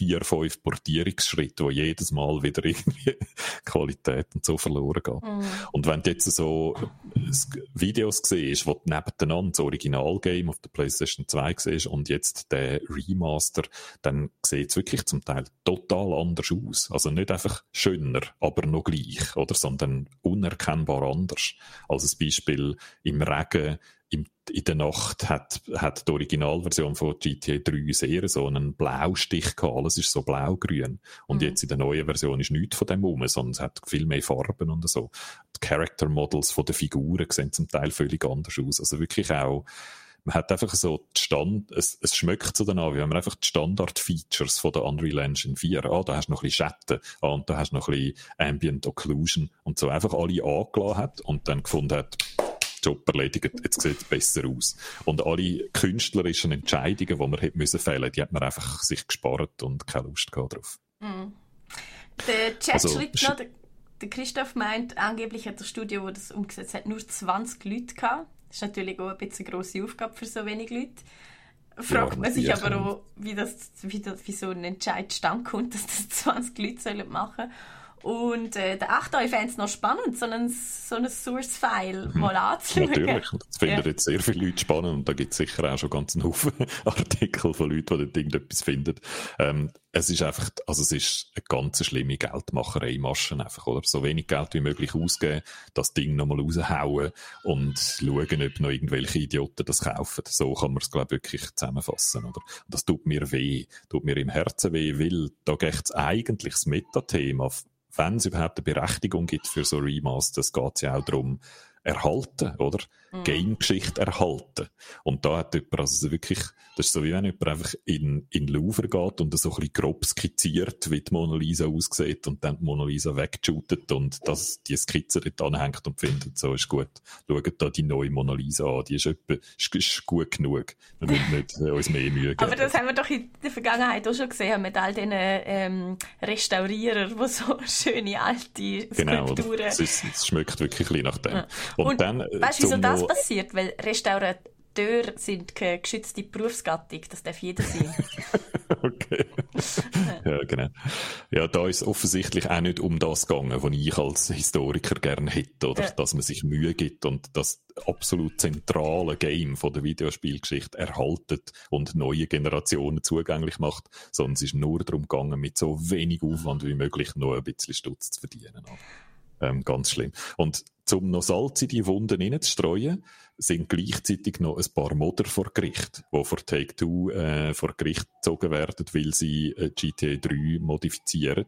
S3: vier, fünf Portierungsschritte, wo jedes Mal wieder irgendwie [laughs] Qualität und so verloren geht. Mhm. Und wenn du jetzt so Videos siehst, wo du nebeneinander das Originalgame auf der PlayStation 2 siehst und jetzt der Remaster, dann sieht es wirklich zum Teil total anders aus. Also nicht einfach schöner, aber noch gleich, oder? Sondern unerkennbar anders. Als ein Beispiel im Regen in der Nacht hat, hat die Originalversion von GTA 3 sehr so einen Blaustich gehabt. Alles ist so blaugrün. Und mhm. jetzt in der neuen Version ist nichts von dem rum, sondern es hat viel mehr Farben und so. Die Character Models von den Figuren sehen zum Teil völlig anders aus. Also wirklich auch man hat einfach so die Stand, es, es schmeckt so danach, wie wenn man einfach die Standard-Features von der Unreal Engine 4, ah, da hast du noch ein bisschen Schatten, ah, und da hast du noch ein bisschen Ambient Occlusion und so einfach alle angelassen hat und dann gefunden hat, Job erledigt, jetzt sieht es besser aus. Und alle künstlerischen Entscheidungen, die man hätte müssen fällen, die hat man einfach sich gespart und keine Lust gehabt drauf.
S2: Mm. Der Chat also, schreibt noch, der Christoph meint, angeblich hat das Studio, das das umgesetzt hat, nur 20 Leute gehabt. Das ist natürlich auch ein bisschen eine grosse Aufgabe für so wenig Leute. Fragt ja, man sich aber auch, wie, das, wie, das, wie so ein Entscheid stand kommt, dass das 20 Leute machen sollen. Und äh, der ich fände es noch spannend, so einen, so Source-File mhm. mal anzuschauen.
S3: Natürlich, das finden ja. jetzt sehr viele Leute spannend und da gibt es sicher auch schon ganz einen Haufen [laughs] Artikel von Leuten, die dort irgendetwas finden. Ähm, es ist einfach, also es ist eine ganz schlimme Geldmacherei-Masche einfach, oder? So wenig Geld wie möglich ausgeben, das Ding nochmal raushauen und schauen, ob noch irgendwelche Idioten das kaufen. So kann man es, glaube ich, wirklich zusammenfassen, oder? Und das tut mir weh, tut mir im Herzen weh, weil da geht es eigentlich das Metathema wenn es überhaupt eine Berechtigung gibt für so Remasters, geht es ja auch darum, erhalten, oder? Mhm. Game-Geschichte erhalten. Und da hat jemand, also wirklich, das ist so wie wenn jemand einfach in, in Louvre geht und so ein bisschen grob skizziert, wie die Mona Lisa aussieht und dann die Mona Lisa wegshootet und das, die Skizze dort anhängt und findet, so ist gut. Schaut da die neue Mona Lisa an, die ist, etwa, ist, ist gut genug. Wir müssen nicht äh, uns mehr Mühe geben.
S2: Aber das haben wir doch in der Vergangenheit auch schon gesehen, mit all diesen ähm, Restaurierern, die so schöne alte
S3: genau, Skulpturen... Genau, es, ist, es schmeckt wirklich ein bisschen nach dem. Ja.
S2: Und, und dann, äh, weißt wieso das passiert? Weil Restaurateure sind keine geschützte Berufsgattung, das darf jeder sein. [laughs]
S3: okay. ja, genau. Ja, da ist offensichtlich auch nicht um das gegangen, was ich als Historiker gerne hätte, oder? Ja. Dass man sich Mühe gibt und das absolut zentrale Game von der Videospielgeschichte erhaltet und neue Generationen zugänglich macht, sondern es ist nur darum gegangen, mit so wenig Aufwand wie möglich noch ein bisschen Stutz zu verdienen. Ähm, ganz schlimm. Und zum noch Salz in die Wunden hineinzustreuen, sind gleichzeitig noch ein paar Modder vor Gericht, die vor Take-Two äh, vor Gericht gezogen werden, weil sie äh, GTA 3 modifizieren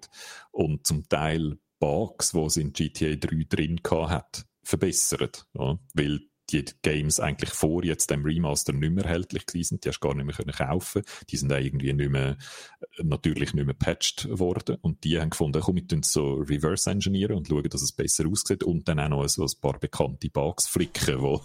S3: und zum Teil Bugs, die es in GTA 3 drin hat, verbessern. Ja? Weil die Games eigentlich vor jetzt dem Remaster nicht mehr erhältlich gewesen Die hast du gar nicht mehr können kaufen. Die sind auch irgendwie nicht mehr, äh, natürlich nicht mehr patched worden. Und die haben gefunden, komm, wir tun so reverse engineeren und schauen, dass es besser aussieht und dann auch noch so ein paar bekannte Bugs flicken, wo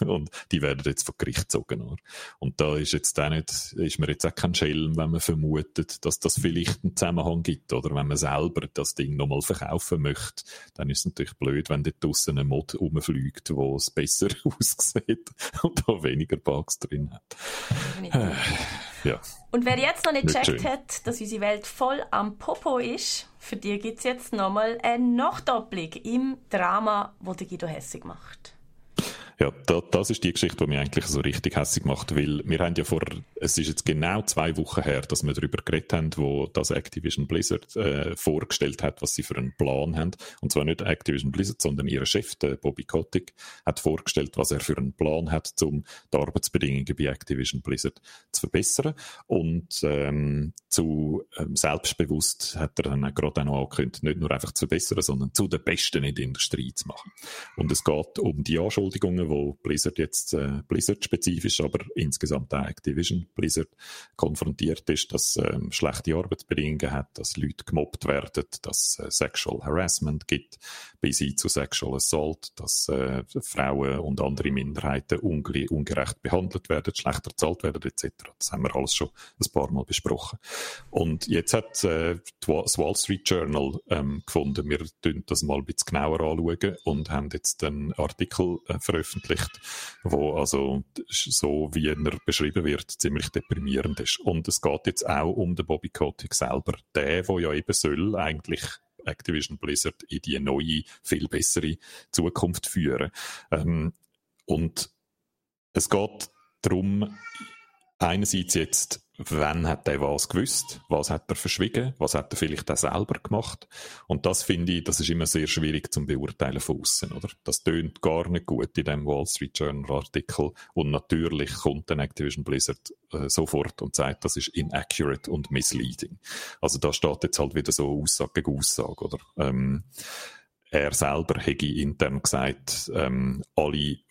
S3: [laughs] und die werden jetzt vor Gericht gezogen. Und da ist jetzt auch nicht, ist mir jetzt auch kein Schelm, wenn man vermutet, dass das vielleicht einen Zusammenhang gibt, oder wenn man selber das Ding nochmal verkaufen möchte, dann ist es natürlich blöd, wenn dort draussen ein Mod rumfliegt, wo es besser besser [laughs] aussieht und da weniger Bugs drin hat.
S2: ja. Und wer jetzt noch nicht gecheckt hat, dass unsere Welt voll am Popo ist, für die gibt es jetzt nochmal eine Nachdoppelung im Drama, das Guido Hessig macht.
S3: Ja, da, das ist die Geschichte, die mich eigentlich so richtig hässlich macht, weil wir haben ja vor, es ist jetzt genau zwei Wochen her, dass wir darüber geredet haben, wo das Activision Blizzard äh, vorgestellt hat, was sie für einen Plan haben. Und zwar nicht Activision Blizzard, sondern ihr Chef, der Bobby Kotick, hat vorgestellt, was er für einen Plan hat, um die Arbeitsbedingungen bei Activision Blizzard zu verbessern. Und ähm, zu ähm, selbstbewusst hat er dann gerade auch noch angekündigt, nicht nur einfach zu verbessern, sondern zu den Besten in der Industrie zu machen. Und es geht um die Anschuldigungen, wo Blizzard jetzt äh, Blizzard-spezifisch, aber insgesamt auch Activision Blizzard konfrontiert ist, dass ähm, schlechte Arbeitsbedingungen hat, dass Leute gemobbt werden, dass äh, Sexual Harassment gibt, bis hin zu Sexual Assault, dass äh, Frauen und andere Minderheiten unge ungerecht behandelt werden, schlechter bezahlt werden etc. Das haben wir alles schon ein paar Mal besprochen. Und jetzt hat äh, das Wall Street Journal ähm, gefunden, wir das mal ein bisschen genauer anschauen und haben jetzt einen Artikel äh, veröffentlicht, veröffentlicht, wo also so wie er beschrieben wird, ziemlich deprimierend ist. Und es geht jetzt auch um den Bobby Kotick selber, der, der ja eben soll eigentlich Activision Blizzard in die neue, viel bessere Zukunft führen. Ähm, und es geht darum, einerseits jetzt wann hat er was gewusst, was hat er verschwiegen, was hat er vielleicht auch selber gemacht. Und das finde ich, das ist immer sehr schwierig zum Beurteilen von außen, oder? Das tönt gar nicht gut in dem Wall Street Journal Artikel. Und natürlich kommt dann Activision Blizzard äh, sofort und sagt, das ist inaccurate und misleading. Also da steht jetzt halt wieder so Aussage gegen Aussage, oder? Ähm, er selber hätte intern gesagt, ähm, alle, die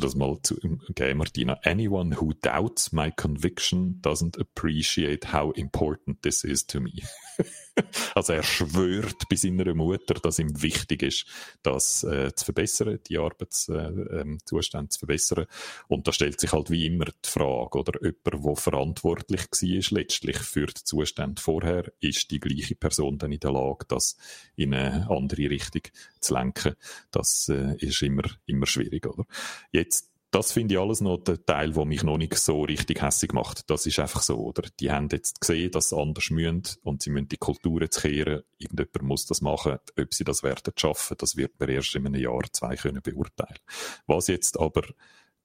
S3: das mal zu geben, Martina. Anyone who doubts my conviction doesn't appreciate how important this is to me. [laughs] [laughs] also er schwört bei seiner Mutter, dass ihm wichtig ist, das äh, zu verbessern, die Arbeitszustände äh, ähm, zu verbessern. Und da stellt sich halt wie immer die Frage, oder jemand, der verantwortlich war letztlich für die Zustände vorher, ist die gleiche Person dann in der Lage, das in eine andere Richtung zu lenken. Das äh, ist immer, immer schwierig, oder? Jetzt das finde ich alles noch der Teil, der mich noch nicht so richtig hässig macht. Das ist einfach so, oder? Die haben jetzt gesehen, dass sie anders müssen und sie müssen die Kulturen zu kehren. Irgendjemand muss das machen. Ob sie das werden schaffen, das wird man erst in einem Jahr, zwei können beurteilen. Was jetzt aber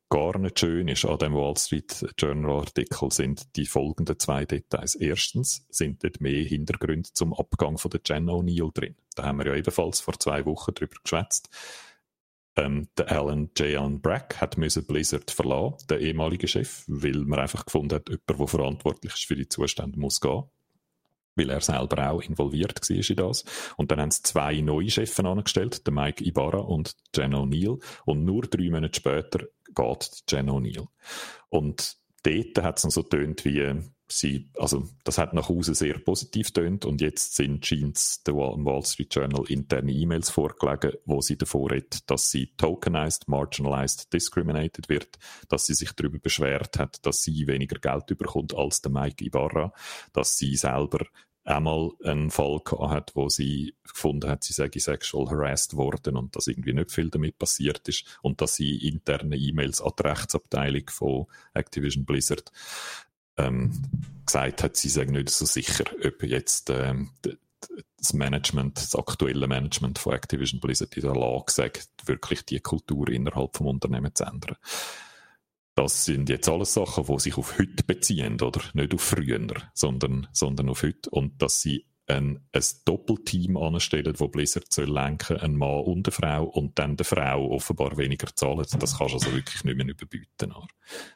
S3: gar nicht schön ist an dem Wall Street Journal Artikel sind die folgenden zwei Details. Erstens sind dort mehr Hintergründe zum Abgang von der Jen O'Neill drin. Da haben wir ja ebenfalls vor zwei Wochen drüber geschwätzt. Ähm, der Alan J. Brack hat müssen Blizzard verlassen, der ehemalige Chef, weil man einfach gefunden hat, jemand, der verantwortlich ist für die Zustände, muss gehen. weil er selber auch involviert war in das. Und dann haben sie zwei neue Chefs angestellt, den Mike Ibarra und Jen O'Neill. Und nur drei Monate später geht Jen O'Neill. Und dort hat es so tönt wie, sie, also das hat nach außen sehr positiv tönt und jetzt sind Jeans der Wall Street Journal interne E-Mails vorgelegen, wo sie davor redet, dass sie tokenized, marginalized, discriminated wird, dass sie sich darüber beschwert hat, dass sie weniger Geld überkommt als der Mike Ibarra, dass sie selber einmal einen Fall gehabt hat, wo sie gefunden hat, sie sei sexual harassed worden und dass irgendwie nicht viel damit passiert ist und dass sie interne E-Mails an die Rechtsabteilung von Activision Blizzard ähm, gesagt hat, sie sagen nicht so sicher, ob jetzt ähm, das Management, das aktuelle Management von Activision Blizzard in der Lage sagt, wirklich die Kultur innerhalb vom Unternehmen zu ändern. Das sind jetzt alles Sachen, die sich auf heute beziehen, oder? Nicht auf früher, sondern, sondern auf heute. Und dass sie ein, ein Doppelteam anstellen, wo Blizzard soll lenken, ein Mann und eine Frau und dann der Frau offenbar weniger zahlen. Das kannst du also wirklich nicht mehr überbieten.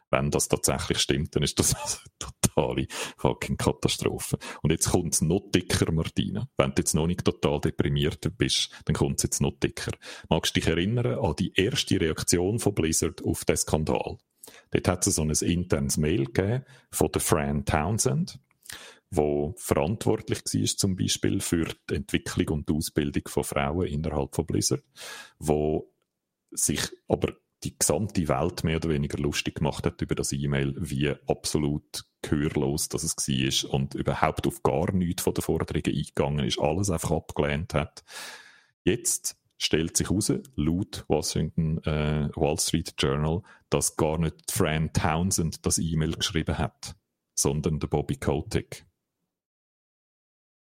S3: Wenn das tatsächlich stimmt, dann ist das [laughs] also eine totale fucking Katastrophe. Und jetzt kommt es noch dicker, Martina. Wenn du jetzt noch nicht total deprimiert bist, dann kommt es jetzt noch dicker. Magst du dich erinnern an die erste Reaktion von Blizzard auf den Skandal? Dort hat es so ein internes Mail gegeben von der Fran Townsend wo verantwortlich war zum Beispiel für die Entwicklung und die Ausbildung von Frauen innerhalb von Blizzard, wo sich aber die gesamte Welt mehr oder weniger lustig gemacht hat über das E-Mail, wie absolut gehörlos das es war und überhaupt auf gar nichts von den Forderungen eingegangen ist, alles einfach abgelehnt hat. Jetzt stellt sich heraus, laut Washington äh, Wall Street Journal, dass gar nicht Fran Townsend das E-Mail geschrieben hat, sondern der Bobby Kotick.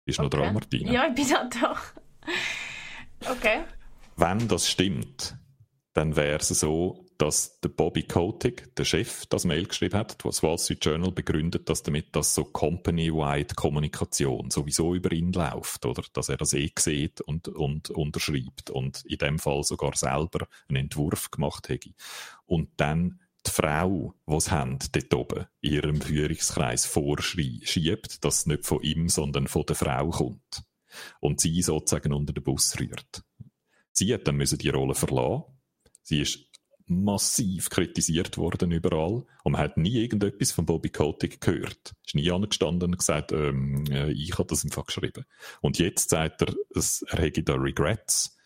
S3: Bist du okay. noch dran, Martina?
S2: Ja, ich bin noch da. Okay.
S3: Wenn das stimmt, dann wäre es so, dass der Bobby Kotick, der Chef, das Mail geschrieben hat, was Wall Street Journal begründet, dass damit das so company-wide Kommunikation sowieso über ihn läuft, oder? Dass er das eh sieht und, und unterschreibt und in dem Fall sogar selber einen Entwurf gemacht hätte. Und dann die Frau, die es haben, dort oben, in ihrem Führungskreis vorschiebt, dass es nicht von ihm, sondern von der Frau kommt. Und sie sozusagen unter den Bus rührt. Sie hat dann müssen die Rolle verlassen. Sie ist massiv kritisiert worden überall und man hat nie irgendetwas von Bobby Kotick gehört. Ist nie angestanden und gesagt, ähm, äh, ich habe das einfach geschrieben. Und jetzt sagt er, er hätte da Regrets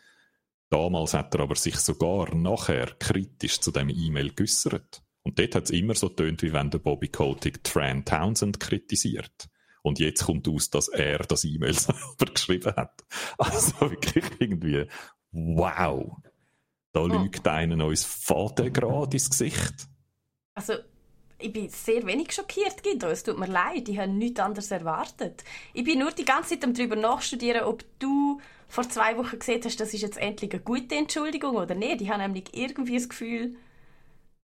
S3: Damals hat er aber sich sogar nachher kritisch zu dem E-Mail geäussert. Und dort hat es immer so tönt, wie wenn der Bobby Kotick Tran Townsend kritisiert. Und jetzt kommt aus, dass er das E-Mail [laughs] selber geschrieben hat. Also wirklich irgendwie, wow. Da oh. lügt einen uns Vater gerade ins Gesicht.
S2: Also, ich bin sehr wenig schockiert, Guido. Es tut mir leid, ich habe nichts anderes erwartet. Ich bin nur die ganze Zeit darüber nachstudieren, ob du vor zwei Wochen gesehen hast, das ist jetzt endlich eine gute Entschuldigung oder nicht. Ich habe nämlich irgendwie das Gefühl,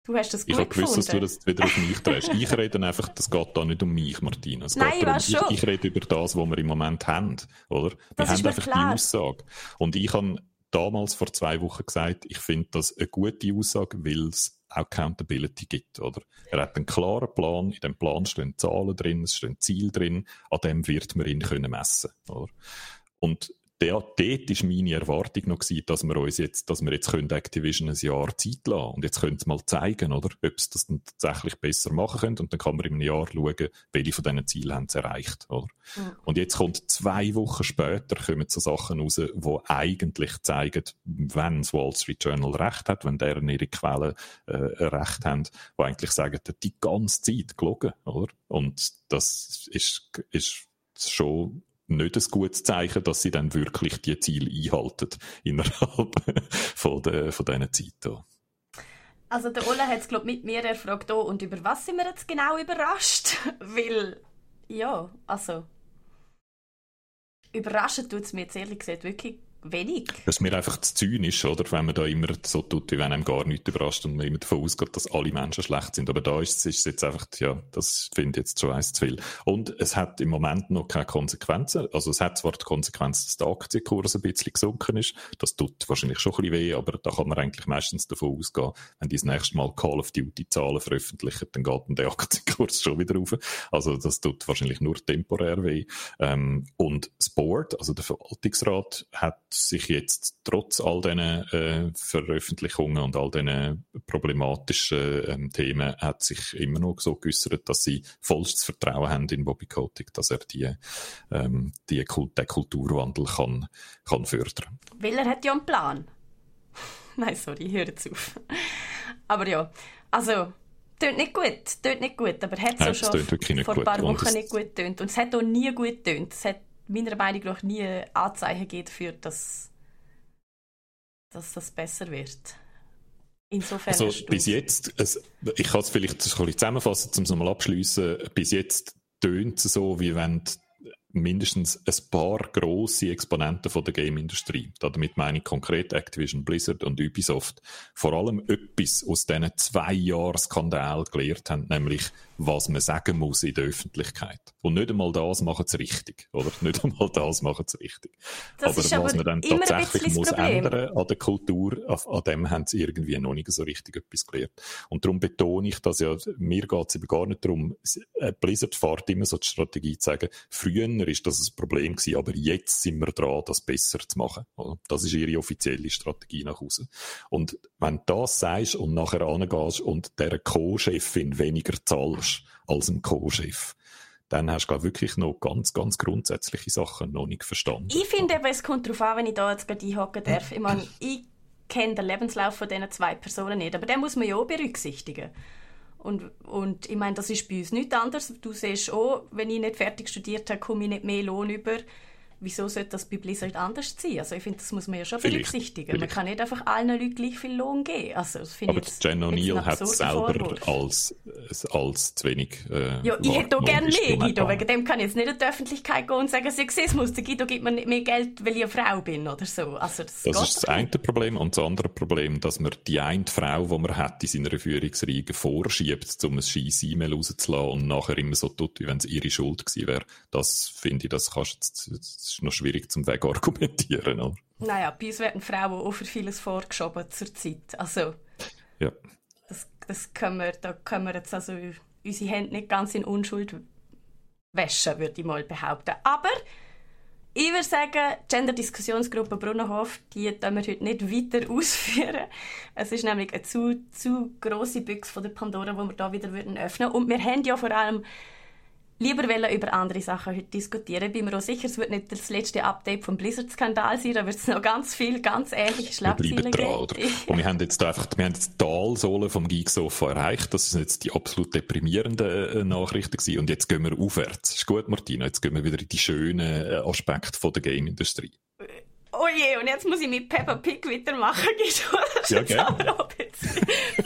S2: du hast das
S3: gut Ich habe gewusst, dass du das wieder auf mich drehst. ich rede einfach, das geht da nicht um mich, Martina. Es
S2: Nein,
S3: geht darum,
S2: schon.
S3: Ich, ich, rede über das, was wir im Moment haben, oder? Wir das haben einfach klar. die Aussage. Und ich habe damals vor zwei Wochen gesagt, ich finde das eine gute Aussage, weil es Accountability gibt, oder? Er hat einen klaren Plan, in dem Plan stehen Zahlen drin, es stehen Ziele drin, an dem wird man ihn können messen, oder? Und der, dort war meine Erwartung noch, gewesen, dass wir uns jetzt, dass wir jetzt können Activision ein Jahr Zeit lassen und jetzt können sie mal zeigen, oder, ob sie das dann tatsächlich besser machen können und dann kann man im Jahr schauen, welche von diesen Zielen haben sie erreicht, oder. Mhm. Und jetzt kommt zwei Wochen später kommen so Sachen raus, die eigentlich zeigen, wenn das Wall Street Journal recht hat, wenn deren ihre Quellen äh, recht haben, die eigentlich sagen, die ganze Zeit gelogen, oder. Und das ist, ist schon nicht ein gutes Zeichen, dass sie dann wirklich die Ziele einhalten [laughs] innerhalb von, der, von diesen Zeiten.
S2: Also der Ola hat es mit mir erfragt, oh, und über was sind wir jetzt genau überrascht? [laughs] Weil, ja, also überraschen tut es mir jetzt ehrlich gesagt wirklich wenig.
S3: Das ist mir einfach zu zynisch, oder? Wenn man da immer so tut, wie wenn einem gar nichts überrascht und man immer davon ausgeht, dass alle Menschen schlecht sind. Aber da ist es jetzt einfach, ja, das finde ich jetzt schon eins zu viel. Und es hat im Moment noch keine Konsequenzen. Also es hat zwar die Konsequenz, dass der Aktienkurs ein bisschen gesunken ist. Das tut wahrscheinlich schon ein bisschen weh, aber da kann man eigentlich meistens davon ausgehen, wenn die das nächste Mal Call of Duty Zahlen veröffentlichen, dann geht dann der [laughs] Aktienkurs schon wieder rauf. Also das tut wahrscheinlich nur temporär weh. Ähm, und das Board, also der Verwaltungsrat, hat sich jetzt trotz all diesen äh, Veröffentlichungen und all diesen problematischen ähm, Themen hat sich immer noch so geäußert, dass sie vollstes Vertrauen haben in Bobby Kotick, dass er die, ähm, die Kult den Kulturwandel kann, kann fördern.
S2: Weil er hat ja einen Plan. [laughs] Nein, sorry, höre jetzt auf. Aber ja, also tönt nicht gut, tönt nicht gut, aber hat es ja, schon vor ein paar Wochen nicht gut tönt und es hat auch nie gut tönt. Es hat meiner Meinung nach nie Anzeichen gegeben dafür, dass, dass das besser wird. Insofern
S3: also bis jetzt, es, ich kann es vielleicht ein bisschen zusammenfassen, um es nochmal abschließen. Bis jetzt tönt es so, wie wenn mindestens ein paar grosse Exponenten von der Game-Industrie. Damit meine ich konkret Activision Blizzard und Ubisoft. Vor allem etwas aus diesen zwei Jahren Skandal gelehrt haben, nämlich was man sagen muss in der Öffentlichkeit. Und nicht einmal das machen sie richtig, oder? [laughs] Nicht einmal das machen sie richtig.
S2: Das
S3: aber was
S2: aber
S3: man dann tatsächlich muss ändern an der Kultur, an, an, dem haben sie irgendwie noch nicht so richtig etwas gelernt. Und darum betone ich, dass ja, mir geht es eben gar nicht darum, äh, Blizzard fährt immer so die Strategie zu sagen, früher ist das ein Problem gewesen, aber jetzt sind wir dran, das besser zu machen. Oder? Das ist ihre offizielle Strategie nach Hause. Und wenn du das sagst und nachher angehst und der Co-Chefin weniger zahlst, hast als ein Co-Chef, dann hast du wirklich noch ganz, ganz grundsätzliche Sachen noch nicht verstanden.
S2: Ich finde es kommt darauf an, wenn ich da jetzt gerade einhaken darf. Ich meine, ich kenne den Lebenslauf von diesen zwei Personen nicht, aber den muss man ja auch berücksichtigen. Und, und ich meine, das ist bei uns nichts anderes. Du siehst auch, wenn ich nicht fertig studiert habe, komme ich nicht mehr Lohn über wieso sollte das bei Blizzard anders sein? Also ich finde, das muss man ja schon vielleicht, berücksichtigen. Vielleicht. Man kann nicht einfach allen Leuten gleich viel Lohn geben. Also, das
S3: Aber Jen O'Neill hat es selber als, als zu wenig
S2: äh, Ja, ich hätte auch gerne mehr, Guido. Wegen dem kann ich jetzt nicht in die Öffentlichkeit gehen und sagen, Sexismus, der Guido gibt mir nicht mehr Geld, weil ich eine Frau bin oder so. Also, das
S3: das ist das eine Problem. Und das andere Problem, dass man die eine Frau, die man hat in seiner Führungsriege, vorschiebt, um ein scheiß E-Mail rauszulassen und nachher immer so tut, wie wenn es ihre Schuld gewesen wäre. Das finde ich, das kannst du ist noch schwierig zum Weg argumentieren. Oder?
S2: Naja, bei uns werden Frauen auch für vieles vorgeschoben zur Zeit. Also,
S3: ja.
S2: das, das können wir, da können wir jetzt also unsere Hände nicht ganz in Unschuld waschen, würde ich mal behaupten. Aber ich würde sagen, Gender-Diskussionsgruppe Brunnenhof, die können wir heute nicht weiter [laughs] ausführen. Es ist nämlich eine zu, zu grosse Büchse von der Pandora, die wir da wieder öffnen würden. Und wir haben ja vor allem lieber über andere Sachen heute diskutieren. Bin mir auch sicher, es wird nicht das letzte Update vom Blizzard-Skandal sein, da wird es noch ganz viel, ganz ähnliche Schlagzeilen geben.
S3: Oder? Und wir haben jetzt einfach, wir haben jetzt die Talsohle vom Geeksofa erreicht. Das sind jetzt die absolut deprimierenden äh, Nachrichten gewesen. Und jetzt gehen wir aufwärts. Ist gut, Martina. Jetzt gehen wir wieder in die schönen äh, Aspekte von der Game-Industrie.
S2: Oh je, und jetzt muss ich mit Peppa Pig weitermachen. [laughs] Das ja, jetzt aber auch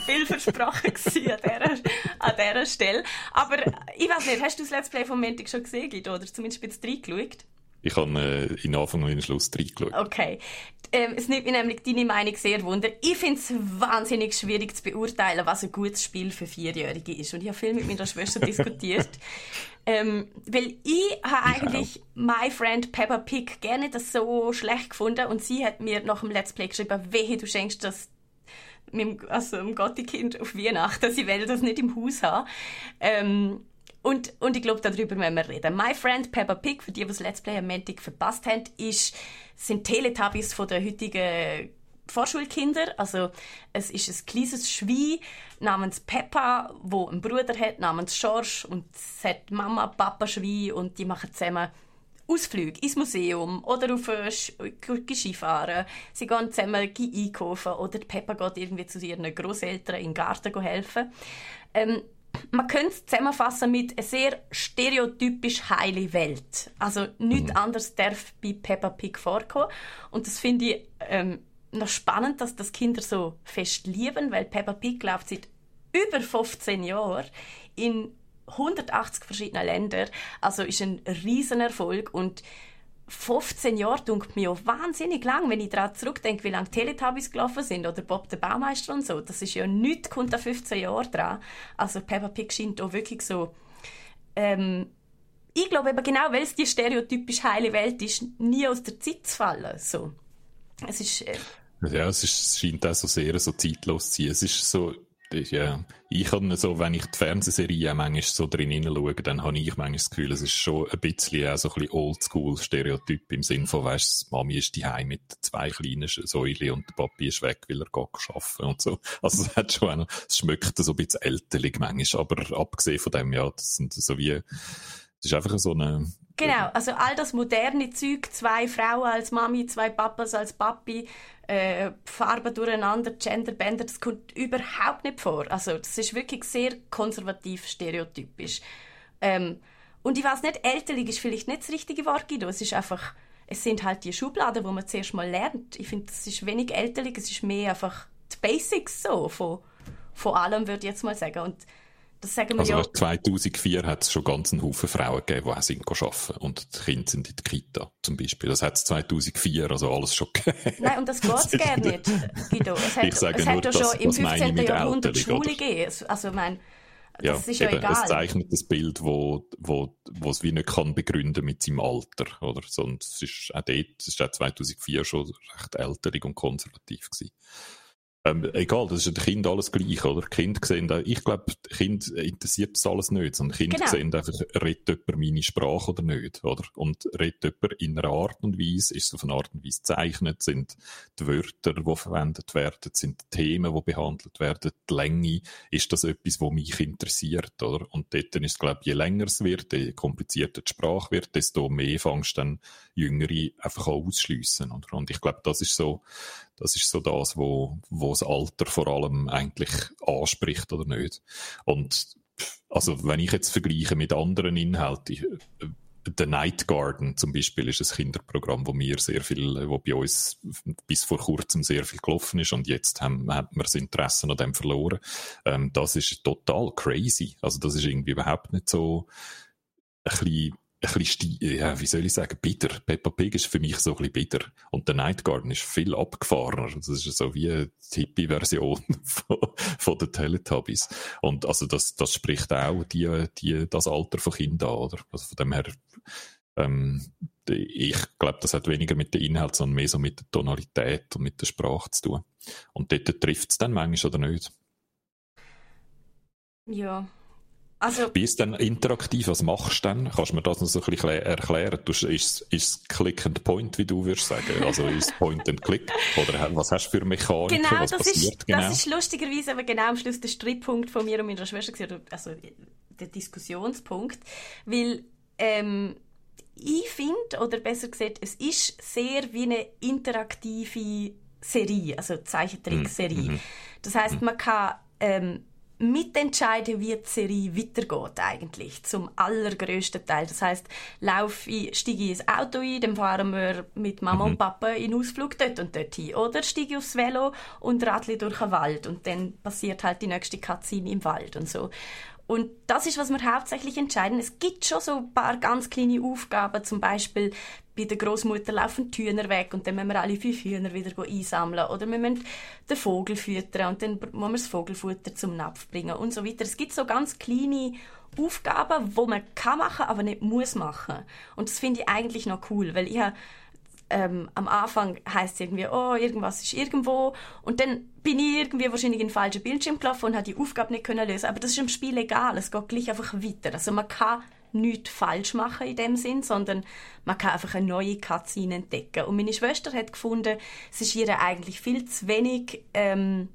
S2: viel versprochen gewesen an dieser, an dieser Stelle. Aber ich weiß nicht, hast du das Let's Play von Montag schon gesehen, Guido? Oder zumindest ein bisschen reingeschaut?
S3: Ich habe äh, in Anfang und in Schluss reingeschaut.
S2: Okay. Ähm, es nimmt mich nämlich deine Meinung sehr wunder. Ich finde es wahnsinnig schwierig zu beurteilen, was ein gutes Spiel für Vierjährige ist. Und ich habe viel mit meiner Schwester diskutiert. [laughs] Ähm, weil ich habe eigentlich My Friend Peppa Pig gerne das so schlecht gefunden und sie hat mir nach dem Let's Play geschrieben, wehe, du schenkst das mit, also dem Gottikind auf Weihnachten, sie will das nicht im Haus haben. Ähm, und, und ich glaube, darüber müssen wir reden. My Friend Peppa Pig, für die, die das Let's Play am Montag verpasst haben, ist, sind Teletubbies von der heutigen Vorschulkinder. Also es ist ein kleines Schwein namens Peppa, wo einen Bruder hat namens George und es hat Mama, Papa Schwein und die machen zusammen Ausflüge ins Museum oder auf Skifahren. Sie gehen zusammen einkaufen oder Peppa geht irgendwie zu ihren Großeltern in den Garten helfen. Ähm, man könnte es zusammenfassen mit einer sehr stereotypisch heile Welt. Also nichts mhm. anderes darf bei Peppa Pig vorkommen. Und das finde ich ähm, noch spannend, dass das Kinder so fest lieben, weil Peppa Pig läuft seit über 15 Jahren in 180 verschiedenen Ländern. Also ist ein Riesenerfolg und 15 Jahre dunkt mir ja wahnsinnig lang, wenn ich daran zurückdenke, wie lange Teletubbies gelaufen sind oder Bob der Baumeister und so. Das ist ja nichts, kommt da 15 Jahre dran. Also Peppa Pig scheint auch wirklich so, ähm, ich glaube eben genau, weil es die stereotypisch heile Welt ist, nie aus der Zeit zu fallen. So. Es ist, äh,
S3: ja, es, ist, es scheint auch so sehr so zeitlos zu sein. Es ist so, ja, ich kann so, wenn ich die Fernsehserie manchmal so drin schaue, dann habe ich manchmal das Gefühl, es ist schon ein bisschen auch so ein bisschen Oldschool-Stereotyp im Sinn von, weißt, Mami ist die mit zwei kleinen Säulen und der Papi ist weg, weil er geht arbeiten und so. Also es hat schon auch es schmeckt so ein bisschen älterlich manchmal, aber abgesehen von dem, ja, das sind so wie, es ist einfach so eine,
S2: Genau, also all das moderne Zeug, zwei Frauen als Mami, zwei Papas als Papi, äh, Farben durcheinander, Genderbänder, das kommt überhaupt nicht vor. Also das ist wirklich sehr konservativ, stereotypisch. Ähm, und ich weiß nicht, älterlich ist vielleicht nicht das richtige Wort, Guido. Es ist einfach, es sind halt die Schubladen, wo man zuerst mal lernt. Ich finde, es ist wenig älterlich, es ist mehr einfach die Basics so von, von allem, würde ich jetzt mal sagen. Und das sagen wir
S3: also
S2: ja.
S3: 2004 hat es schon ganz einen Haufen Frauen gegeben, die auch sind arbeiten und die Kinder sind in der Kita zum Beispiel. Das hat es 2004, also alles schon
S2: gegeben. Nein, und das geht gerne nicht, Guido. Es hat,
S3: ich sage
S2: es
S3: nur,
S2: hat ja schon im 15. Jahrhundert Schule gegeben. Also, mein,
S3: ja,
S2: das ist ja
S3: eben,
S2: egal.
S3: Es zeichnet das Bild, wo, wo, wo es wie nicht kann begründen mit seinem Alter, oder? Es ist auch dort, es ist auch 2004 schon recht älterig und konservativ gewesen. Ähm, egal, das ist ja den Kind alles gleich, oder? Kinder sehen, ich glaube, Kind interessiert das alles nicht, sondern Kinder
S2: Genau.
S3: sehen einfach, redet jemand meine Sprache oder nicht, oder? Und redet jemand in einer Art und Weise, ist es auf eine Art und Weise gezeichnet, sind die Wörter, die verwendet werden, sind die Themen, die behandelt werden, die Länge, ist das etwas, was mich interessiert, oder? Und dort ist es, glaube ich, je länger es wird, je komplizierter die Sprache wird, desto mehr fangst du dann Jüngere einfach auch ausschliessen, oder? Und ich glaube, das ist so, das ist so das, wo, wo das Alter vor allem eigentlich anspricht oder nicht. Und also wenn ich jetzt vergleiche mit anderen Inhalten, äh, The Night Garden zum Beispiel ist ein Kinderprogramm, wo mir sehr viel, wo bei uns bis vor kurzem sehr viel gelaufen ist und jetzt haben, hat man das Interesse an dem verloren. Ähm, das ist total crazy. Also das ist irgendwie überhaupt nicht so ein bisschen ein bisschen, ja, wie soll ich sagen, bitter. Peppa Pig ist für mich so ein bisschen bitter. Und der Night Garden ist viel abgefahrener. Das ist so wie eine Hippie-Version [laughs] von, von den Teletubbies. Und also das, das spricht auch die, die, das Alter von Kindern an, oder? Also von dem her, ähm, ich glaube, das hat weniger mit dem Inhalt, sondern mehr so mit der Tonalität und mit der Sprache zu tun. Und dort trifft es dann manchmal oder nicht.
S2: Ja. Also,
S3: Wie ist denn interaktiv? Was machst du dann? Kannst du mir das noch so ein bisschen erklären? Du, ist, ist Click and Point, wie du würdest sagen? Also ist Point and Click? Oder was hast du für Mechaniken?
S2: genau,
S3: was
S2: das
S3: passiert
S2: ist,
S3: genau?
S2: das ist lustigerweise aber genau am Schluss der Streitpunkt von mir und meiner Schwester gewesen, also der Diskussionspunkt, weil ähm, ich finde, oder besser gesagt, es ist sehr wie eine interaktive Serie, also Zeichentrickserie.
S3: Mhm.
S2: Das heißt, man kann ähm, mitentscheiden, wie die Serie weitergeht eigentlich, zum allergrößten Teil. Das heißt, laufe ich, steige ich ins Auto ein, dann fahren wir mit Mama und Papa in Ausflug dort und dorthin. Oder steige ich aufs Velo und radle durch den Wald und dann passiert halt die nächste Cutscene im Wald und so. Und das ist, was wir hauptsächlich entscheiden. Es gibt schon so ein paar ganz kleine Aufgaben, zum Beispiel bei der Großmutter laufen die Hühner weg und dann müssen wir alle fünf Hühner wieder einsammeln. Oder wir müssen den Vogel füttern und dann muss man das Vogelfutter zum Napf bringen und so weiter. Es gibt so ganz kleine Aufgaben, wo man kann machen, aber nicht muss machen. Und das finde ich eigentlich noch cool, weil ich habe ähm, am Anfang heißt es irgendwie, oh, irgendwas ist irgendwo. Und dann bin ich irgendwie wahrscheinlich in den falschen Bildschirm gelaufen und habe die Aufgabe nicht können lösen. Aber das ist im Spiel egal. Es geht gleich einfach weiter. Also man kann nichts falsch machen in dem Sinn, sondern man kann einfach eine neue Cutscene entdecken. Und meine Schwester hat gefunden, es ist ihr eigentlich viel zu wenig ähm,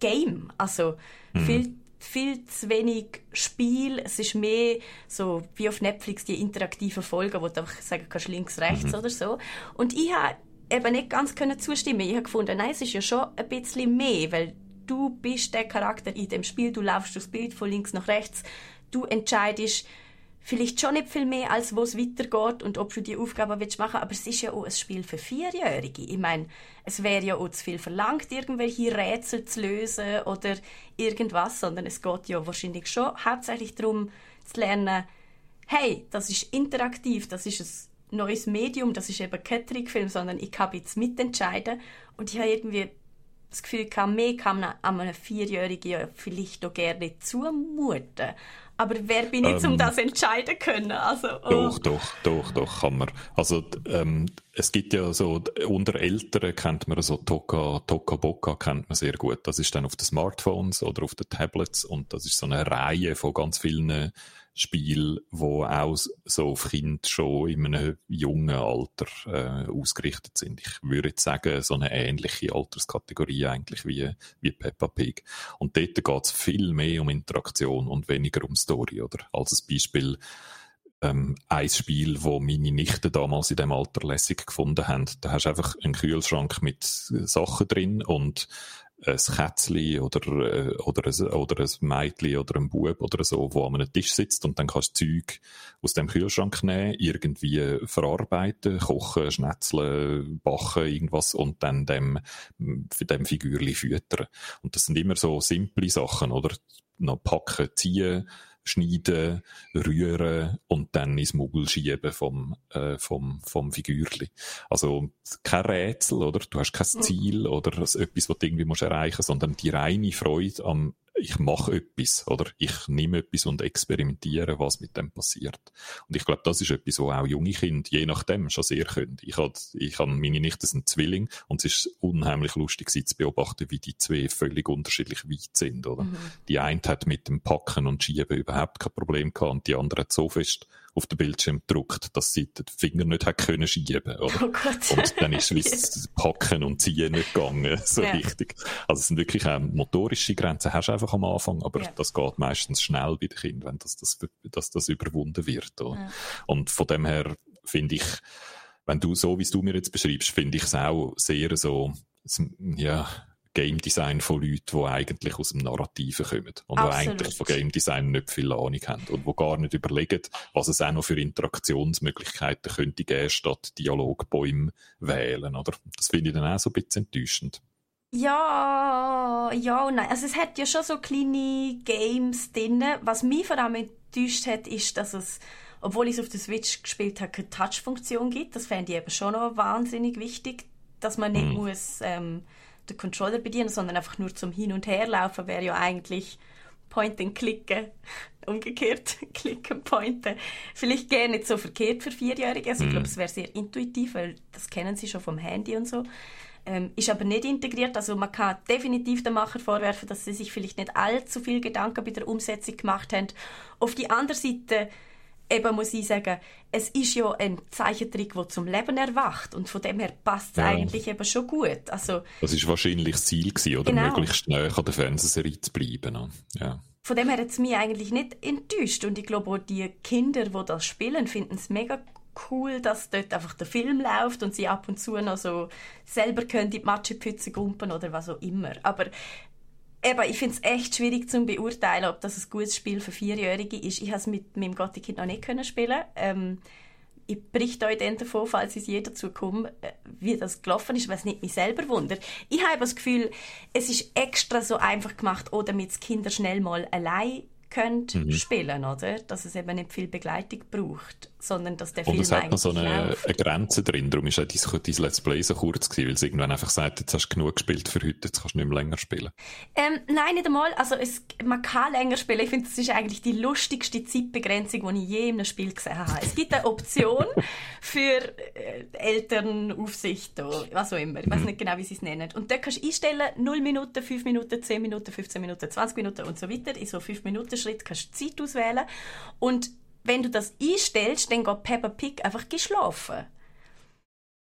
S2: Game. Also viel viel zu wenig Spiel. Es ist mehr so wie auf Netflix die interaktiven Folgen, wo du einfach sagen kannst, links, rechts oder so. Und ich habe eben nicht ganz können zustimmen. Ich habe gefunden, nein, es ist ja schon ein bisschen mehr, weil du bist der Charakter in dem Spiel, du laufst durchs Bild von links nach rechts, du entscheidest vielleicht schon nicht viel mehr, als wo es weitergeht und ob du die Aufgabe willst machen aber es ist ja auch ein Spiel für Vierjährige. Ich meine, es wäre ja auch zu viel verlangt, irgendwelche Rätsel zu lösen oder irgendwas, sondern es geht ja wahrscheinlich schon hauptsächlich darum, zu lernen, hey, das ist interaktiv, das ist neues Medium, das ist eben kein Trickfilm, sondern ich kann jetzt mitentscheiden und ich habe irgendwie das Gefühl, kann mehr kann man einem Vierjährigen ja vielleicht auch gerne zumuten. Aber wer bin ich, ähm, um das entscheiden können? Also,
S3: oh. Doch, doch, doch, doch, kann man. Also, ähm, es gibt ja so, unter Eltern kennt man so Toka, Toka Boka kennt man sehr gut. Das ist dann auf den Smartphones oder auf den Tablets und das ist so eine Reihe von ganz vielen Spiel, wo auch so auf Kinder schon in einem jungen Alter äh, ausgerichtet sind. Ich würde jetzt sagen, so eine ähnliche Alterskategorie eigentlich wie, wie Peppa Pig. Und dort geht es viel mehr um Interaktion und weniger um Story, oder? Als ein Beispiel, ähm, ein Spiel, wo meine Nichten damals in dem Alter lässig gefunden haben. Da hast du einfach einen Kühlschrank mit Sachen drin und ein Kätzchen oder, äh, oder, ein, oder ein Mädchen oder ein Bub oder so, wo an einem Tisch sitzt und dann kannst du Zeug aus dem Kühlschrank nehmen, irgendwie verarbeiten, kochen, schnetzeln, backen, irgendwas und dann dem, dem Figürli füttern. Und das sind immer so simple Sachen, oder? Noch packen, ziehen, schneiden, rühren und dann ins Maul schieben vom, äh, vom, vom Figürli. Also kein Rätsel, oder? Du hast kein Ziel oder etwas, was du irgendwie musst erreichen musst, sondern die reine Freude am ich mache etwas oder ich nehme etwas und experimentiere, was mit dem passiert. Und ich glaube, das ist etwas, wo auch junge Kinder je nachdem schon sehr können. Ich habe, ich habe meine Nichte sind Zwilling und es ist unheimlich lustig zu beobachten, wie die zwei völlig unterschiedlich weit sind. Oder? Mhm. Die eine hat mit dem Packen und Schieben überhaupt kein Problem gehabt und die andere hat so fest auf den Bildschirm gedruckt, dass sie den Finger nicht hat können schieben, oder? Oh Gott. Und dann ist [laughs] das Packen und Ziehen nicht gegangen, so ja. richtig. Also es sind wirklich auch motorische Grenzen hast du einfach am Anfang, aber ja. das geht meistens schnell bei den Kindern, wenn das, das, dass das überwunden wird. Ja. Und von dem her finde ich, wenn du so, wie du mir jetzt beschreibst, finde ich es auch sehr so, ja, Game Design von Leuten, die eigentlich aus dem Narrativen kommen und Absolut. die eigentlich von Game Design nicht viel Ahnung haben und die gar nicht überlegen, was es auch noch für Interaktionsmöglichkeiten könnte geben, statt Dialogbäume wählen, oder? Das finde ich dann auch so ein bisschen enttäuschend.
S2: Ja, ja und nein. Also es hat ja schon so kleine Games drin. Was mich vor allem enttäuscht hat, ist, dass es, obwohl ich es auf der Switch gespielt habe, keine Touch-Funktion gibt. Das fände ich eben schon noch wahnsinnig wichtig, dass man nicht mm. muss ähm, den Controller bedienen, sondern einfach nur zum Hin- und Herlaufen wäre ja eigentlich Point and Klicken. [laughs] Umgekehrt, [laughs] klicken, pointen. Vielleicht gar nicht so verkehrt für Vierjährige. Also ich glaube, mhm. es wäre sehr intuitiv, weil das kennen sie schon vom Handy und so. Ähm, ist aber nicht integriert. Also man kann definitiv den Macher vorwerfen, dass sie sich vielleicht nicht allzu viel Gedanken bei der Umsetzung gemacht haben. Auf die andere Seite eben muss ich sagen, es ist ja ein Zeichentrick, der zum Leben erwacht und von dem her passt es ja. eigentlich eben schon gut. Also,
S3: das ist wahrscheinlich das Ziel gewesen, oder genau. möglichst näher an der Fernsehserie zu bleiben. Ja.
S2: Von dem her hat es mich eigentlich nicht enttäuscht und ich glaube auch die Kinder, die das spielen, finden es mega cool, dass dort einfach der Film läuft und sie ab und zu noch so selber können die Matschepfütze gumpen oder was auch immer. Aber eben, ich finde es echt schwierig zu beurteilen, ob das ein gutes Spiel für Vierjährige ist. Ich habe es mit meinem Gotti-Kind noch nicht können spielen. Ähm, ich berichte euch dann davon, falls es jeder dazu kommt, äh, wie das gelaufen ist, was nicht mich selber wundert. Ich habe das Gefühl, es ist extra so einfach gemacht, damit die Kinder schnell mal allein könnt mhm. spielen, oder? Dass es eben nicht viel Begleitung braucht, sondern dass der
S3: Und
S2: Film
S3: es hat noch so eine, eine, Grenze drin, darum ist auch dein, dein Let's Play so kurz gewesen, weil es irgendwann einfach sagt, jetzt hast du genug gespielt für heute, jetzt kannst du nicht mehr länger spielen.
S2: Ähm, nein, nicht einmal. Also es, man kann länger spielen. Ich finde, das ist eigentlich die lustigste Zeitbegrenzung, die ich je in einem Spiel gesehen habe. Es gibt eine Option [laughs] für äh, Elternaufsicht oder was auch immer. Ich weiß mhm. nicht genau, wie sie es nennen. Und dort kannst du einstellen, 0 Minuten, 5 Minuten, 10 Minuten, 15 Minuten, 20 Minuten und so weiter. In so 5 Minuten Schritt kannst du Zeit auswählen. Und wenn du das einstellst, dann geht Peppa Pig einfach geschlafen.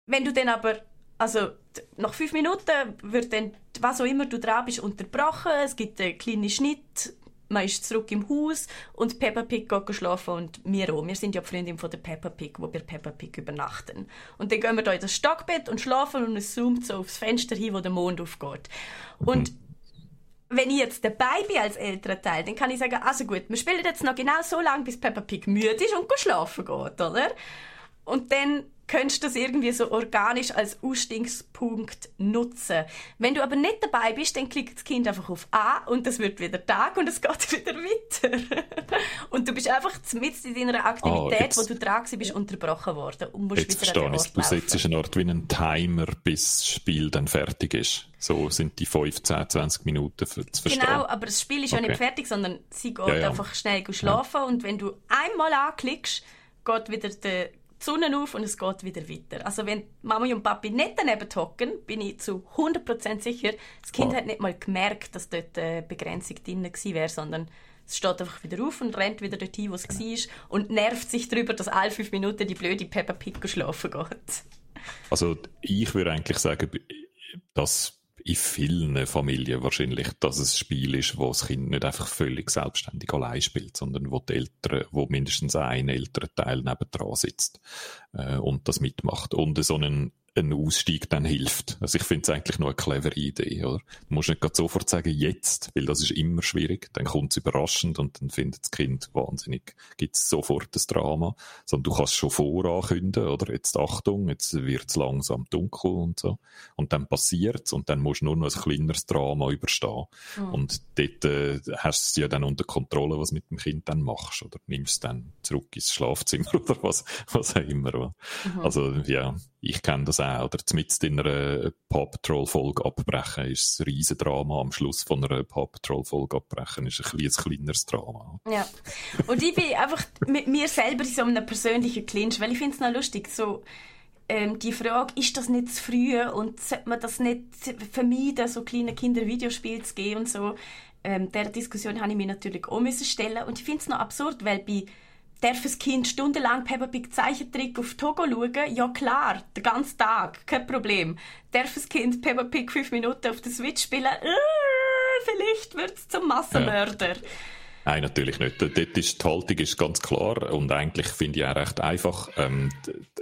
S2: Wenn du dann aber, also nach fünf Minuten wird dann, was auch immer du dran bist, unterbrochen, es gibt einen kleinen Schnitt, man ist zurück im Haus und Peppa Pig geht schlafen und wir auch. Wir sind ja die Freundin von der Peppa Pig, wo wir Peppa Pig übernachten. Und dann gehen wir da in das Stockbett und schlafen und es zoomt so aufs Fenster hin, wo der Mond aufgeht. Und wenn ich jetzt dabei bin als älterer Teil, dann kann ich sagen, also gut, wir spielen jetzt noch genau so lange, bis Peppa Pig müde ist und schlafen geht, oder? Und dann könntest du das irgendwie so organisch als Ausstiegspunkt nutzen. Wenn du aber nicht dabei bist, dann klickt das Kind einfach auf A und es wird wieder Tag und es geht [laughs] wieder weiter. und du bist einfach mitten in deiner Aktivität, oh, wo du dran bist, unterbrochen worden und musst
S3: jetzt wieder verstehe ich. Du setzt eine Art wie einen Timer, bis das Spiel dann fertig ist. So sind die 15, 20 Minuten für zu verstehen.
S2: Genau, aber das Spiel ist okay. ja nicht fertig, sondern sie geht ja, ja. einfach schnell schlafen ja. und wenn du einmal anklickst, geht wieder die Sonne auf und es geht wieder weiter. Also wenn Mama und Papi nicht daneben hocken, bin ich zu 100% sicher, das Kind oh. hat nicht mal gemerkt, dass dort eine Begrenzung drin wäre, sondern es steht einfach wieder auf und rennt wieder dorthin, wo es genau. war und nervt sich darüber, dass alle fünf Minuten die blöde Peppa Pig schlafen geht.
S3: Also ich würde eigentlich sagen, dass in vielen Familien wahrscheinlich, dass es ein Spiel ist, wo das Kind nicht einfach völlig selbstständig allein spielt, sondern wo die Eltern, wo mindestens ein älterer Teil nebendran sitzt äh, und das mitmacht. Und so einen ein Ausstieg dann hilft. Also ich finde es eigentlich nur eine clevere Idee, oder? Du musst nicht sofort sagen, jetzt, weil das ist immer schwierig. Dann kommt es überraschend und dann findet das Kind wahnsinnig, gibt es sofort das Drama. Sondern du kannst schon vorankündigen, oder? Jetzt Achtung, jetzt wird es langsam dunkel und so. Und dann passiert es und dann musst du nur noch ein kleineres Drama überstehen. Mhm. Und dort äh, hast du es ja dann unter Kontrolle, was mit dem Kind dann machst, oder? Nimmst es dann zurück ins Schlafzimmer [laughs] oder was, was auch immer. Mhm. Also, ja, ich kenne das auch, oder zumindest in einer Paw Patrol Folge abbrechen ist ein riesen Drama. Am Schluss von einer Paw Patrol Folge abbrechen ist ein, ein kleineres Drama.
S2: Ja. Und ich bin einfach mit mir selber in so einem persönlichen Clinch, weil ich finde es noch lustig, so, ähm, die Frage, ist das nicht zu früh und sollte man das nicht vermeiden, so kleine Kinder Videospiele zu geben und so. Ähm, der Diskussion habe ich mir natürlich auch stellen und ich finde es noch absurd, weil bei Darf das Kind stundenlang Peppa Pig Zeichentrick auf Togo schauen? Ja klar, den ganzen Tag, kein Problem. Darf das Kind Peppa Pig fünf Minuten auf der Switch spielen? Äh, vielleicht wird es zum Massenmörder. Ja.
S3: Nein, natürlich nicht. Dort ist, die Haltung ist ganz klar und eigentlich finde ich auch recht einfach. Ähm,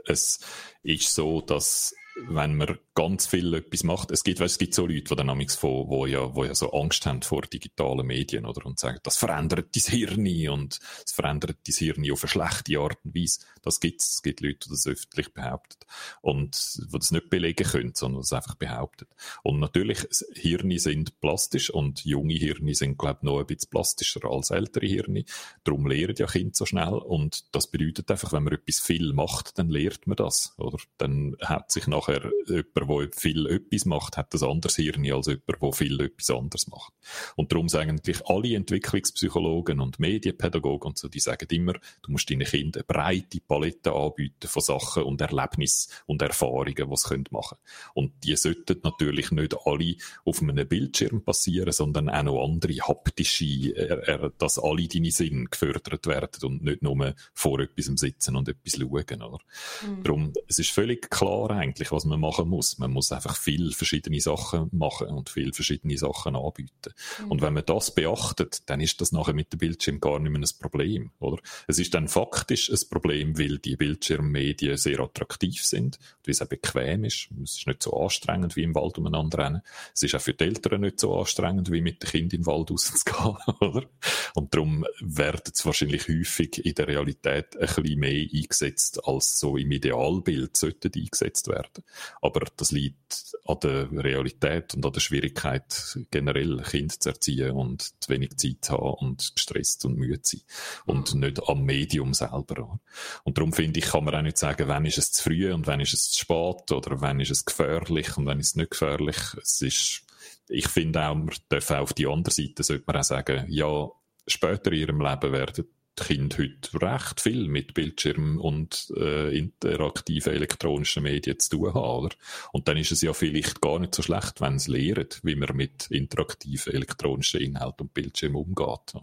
S3: es ist so, dass wenn man ganz viel etwas macht. Es gibt, weißt, es gibt so Leute, die dann von, wo ja, wo ja so Angst haben vor digitalen Medien, oder? Und sagen, das verändert dein Hirn und es verändert dein Hirn auf eine schlechte Art und Weise. Das gibt's. Es gibt Leute, die das öffentlich behaupten. Und, die das nicht belegen können, sondern das einfach behaupten. Und natürlich, Hirne sind plastisch und junge Hirne sind, glaube ich, noch ein bisschen plastischer als ältere Hirne. Darum lernen ja Kinder so schnell. Und das bedeutet einfach, wenn man etwas viel macht, dann lernt man das, oder? Dann hat sich nachher jemand, der viel etwas macht, hat ein anderes Hirn als jemand, der viel etwas anderes macht. Und darum sagen eigentlich alle Entwicklungspsychologen und Medienpädagogen und so, die sagen immer, du musst deinen Kindern eine breite Palette anbieten von Sachen und Erlebnissen und Erfahrungen, die sie machen können. Und die sollten natürlich nicht alle auf einem Bildschirm passieren, sondern auch noch andere haptische, dass alle deine Sinne gefördert werden und nicht nur vor etwas sitzen und etwas schauen. Oder? Mhm. Darum, es ist völlig klar eigentlich, was man machen muss. Man muss einfach viel verschiedene Sachen machen und viel verschiedene Sachen anbieten. Mhm. Und wenn man das beachtet, dann ist das nachher mit dem Bildschirm gar nicht mehr ein Problem, oder? Es ist dann faktisch ein Problem, weil die Bildschirmmedien sehr attraktiv sind, weil es auch bequem ist. Es ist nicht so anstrengend wie im Wald umeinander rennen. Es ist auch für die Eltern nicht so anstrengend wie mit dem Kind in den Wald rauszugehen, [laughs] oder? Und darum werden es wahrscheinlich häufig in der Realität ein bisschen mehr eingesetzt, als so im Idealbild sollten eingesetzt werden. Aber das liegt an der Realität und an der Schwierigkeit, generell Kind zu erziehen und zu wenig Zeit zu haben und gestresst und müde zu sein. Und mhm. nicht am Medium selber. Und darum finde ich, kann man auch nicht sagen, wann ist es zu früh und wann ist es zu spät oder wann ist es gefährlich und wann ist es nicht gefährlich. Es ist, ich finde auch, man darf auch auf die andere Seite, sollte man auch sagen, ja, später in ihrem Leben werden Kinder heute recht viel mit Bildschirm und äh, interaktiven elektronischen Medien zu tun haben. Oder? Und dann ist es ja vielleicht gar nicht so schlecht, wenn sie lernen, wie man mit interaktiven elektronischen Inhalten und Bildschirm umgeht.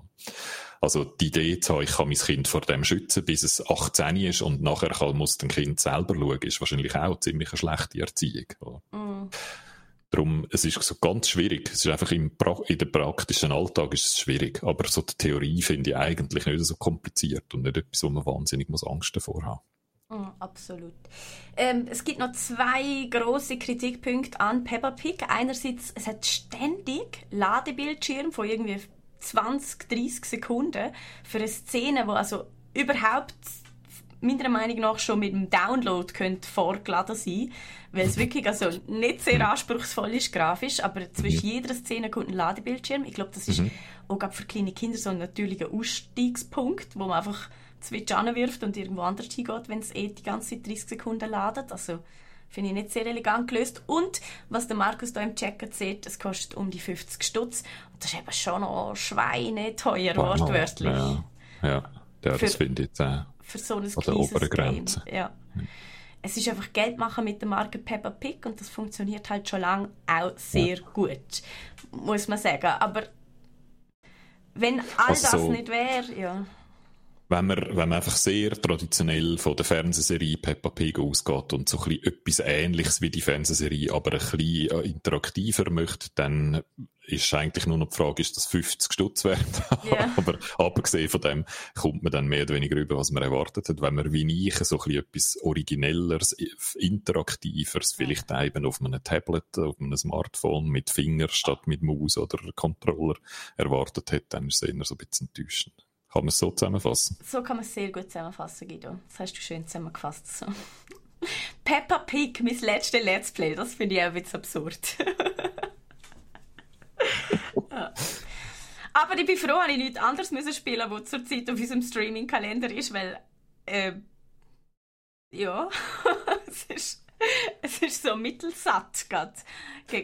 S3: Also die Idee zu haben, ich kann mein Kind vor dem schützen, bis es 18 ist und nachher kann, muss ein Kind selber schauen, ist wahrscheinlich auch ziemlich eine schlechte Erziehung. Mm. Darum, es ist so ganz schwierig. Es ist einfach im pra in der praktischen Alltag ist es schwierig. Aber so die Theorie finde ich eigentlich nicht so kompliziert und nicht etwas, wo man wahnsinnig muss Angst davor haben.
S2: Mm, absolut. Ähm, es gibt noch zwei große Kritikpunkte an Peppa Pig. Einerseits, es hat ständig Ladebildschirm von irgendwie 20, 30 Sekunden für eine Szene, wo also überhaupt meiner Meinung nach schon mit dem Download könnte vorgeladen sein, weil es wirklich also nicht sehr anspruchsvoll ist grafisch, aber zwischen mhm. jeder Szene kommt ein Ladebildschirm. Ich glaube, das ist mhm. auch gerade für kleine Kinder so ein natürlicher Ausstiegspunkt, wo man einfach Switch anwirft und irgendwo anders hingeht, wenn es eh die ganze Zeit 30 Sekunden ladet. Also finde ich nicht sehr elegant gelöst. Und was der Markus da im Checker sieht, es kostet um die 50 Stutz. Und das ist eben schon noch schweineteuer, wortwörtlich.
S3: Ja, ja. ja das finde ich auch.
S2: Für so ein kleines Game. Ja. Es ist einfach Geld machen mit der Marke Peppa Pig und das funktioniert halt schon lange auch sehr ja. gut, muss man sagen. Aber wenn all also, das nicht wäre, ja
S3: wenn man, wenn man einfach sehr traditionell von der Fernsehserie Peppa Pig ausgeht und so ein bisschen etwas Ähnliches wie die Fernsehserie, aber ein bisschen äh, interaktiver möchte, dann ist eigentlich nur noch die Frage, ist das 50 Stutz wert? [laughs] Yeah. aber abgesehen von dem kommt man dann mehr oder weniger über, was man erwartet hat. Wenn man wie ich so ein bisschen etwas Originelleres, Interaktiveres, vielleicht eben auf einem Tablet, auf einem Smartphone mit Finger statt mit Maus oder Controller erwartet hat, dann ist es eher so ein bisschen enttäuschend. Kann man es so zusammenfassen?
S2: So kann man es sehr gut zusammenfassen, Guido. Das hast du schön zusammengefasst. So. [laughs] Peppa Pig, mein letztes Let's Play, das finde ich auch ein bisschen absurd. [laughs] Aber ich bin froh, dass ich nichts anderes müssen spielen was zurzeit auf unserem Streaming-Kalender ist, weil, äh, ja, [laughs] es ist es ist so mittelsatt gerade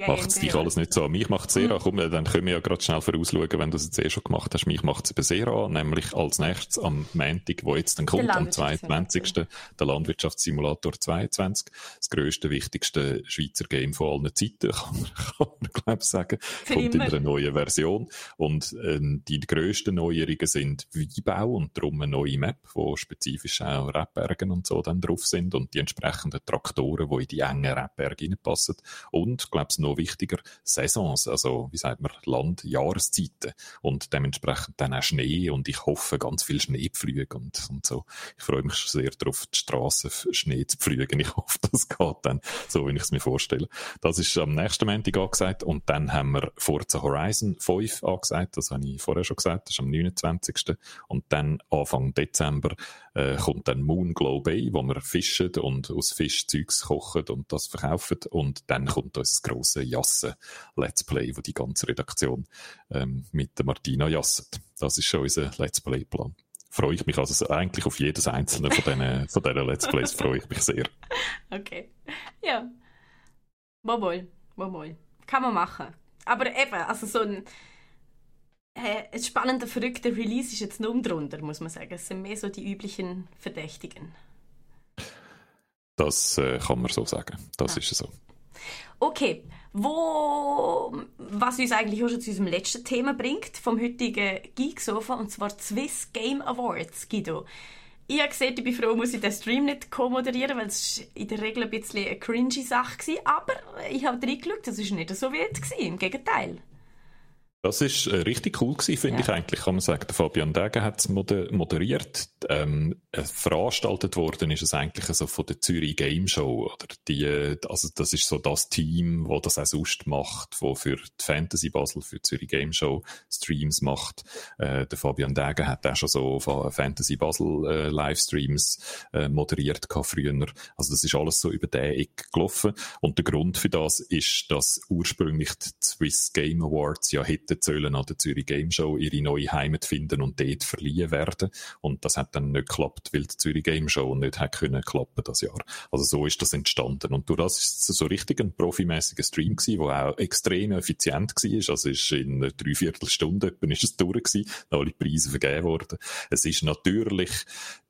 S3: Macht es dich alles nicht so an. Mich macht es sehr mhm. an. Komm, dann können wir ja gerade schnell vorausschauen, wenn du es jetzt eh schon gemacht hast. Mich macht es eben sehr an, nämlich als nächstes am Montag, wo jetzt dann kommt, am 22. der Landwirtschaftssimulator 22. Das grösste, wichtigste Schweizer Game von allen Zeiten, [laughs] kann man, kann man glaube ich sagen. Für kommt immer. in einer neuen Version. Und ähm, die grössten Neuerungen sind Weinbau und darum eine neue Map, wo spezifisch auch Rebbergen und so dann drauf sind und die entsprechenden Traktoren, die in die engen Rebberge reinpassen. Und, glaube ich, noch wichtiger, Saisons, also, wie sagt man, Land, Jahreszeiten. Und dementsprechend dann auch Schnee und ich hoffe ganz viel Schneepflüge und, und so. Ich freue mich sehr darauf, die Straße Schnee zu pflügen. Ich [laughs] hoffe, das geht dann, so wie ich es mir vorstelle. Das ist am nächsten Montag angesagt und dann haben wir Forza Horizon 5 angesagt, das habe ich vorher schon gesagt, das ist am 29. Und dann Anfang Dezember äh, kommt dann Moon Glow Bay, wo wir fischen und aus Fischzeugs kochen und das verkaufen. Und dann kommt unser grosses Jassen-Let's Play, wo die ganze Redaktion ähm, mit der Martina jasset. Das ist schon unser Let's Play-Plan. Freue ich mich also eigentlich auf jedes einzelne von diesen, [laughs] von diesen Let's Plays, freue ich mich sehr. [laughs]
S2: Okay. Ja. Wohl, wohl. Kann man machen. Aber eben, also so ein ein spannender, verrückter Release ist jetzt nur drunter, muss man sagen. Es sind mehr so die üblichen Verdächtigen.
S3: Das äh, kann man so sagen. Das ah. ist so.
S2: Okay, wo, was uns eigentlich auch schon zu unserem letzten Thema bringt, vom heutigen Geeksofa, und zwar Swiss Game Awards, Guido. Ich habe gesehen, ich bin froh, muss ich den Stream nicht co-moderieren, weil es in der Regel ein bisschen eine cringy Sache war, aber ich habe reingeschaut, das war nicht so wild, im Gegenteil.
S3: Das ist äh, richtig cool gewesen, finde ja. ich eigentlich, kann man sagen. Der Fabian Degen hat es moderiert. Ähm, äh, veranstaltet worden ist es eigentlich so von der Zürich Game Show, oder? Die, äh, also das ist so das Team, wo das auch sonst macht, wo für die Fantasy Basel, für die Zürich Game Show Streams macht. Äh, der Fabian Degen hat auch schon so Fantasy Basel äh, Livestreams äh, moderiert früher. Also das ist alles so über den Eck gelaufen. Und der Grund für das ist, dass ursprünglich die Swiss Game Awards ja hätten sollen an der Zürich Game Show ihre neue Heimat finden und dort verliehen werden. Und das hat dann nicht geklappt, weil die Zürich Game Show nicht hat können klappen das Jahr. Also so ist das entstanden. Und durch das ist es so richtig ein profimäßiger Stream gewesen, der auch extrem effizient war. Also ist in drei Viertelstunden ist es durch gewesen, alle Preise vergeben worden. Es ist natürlich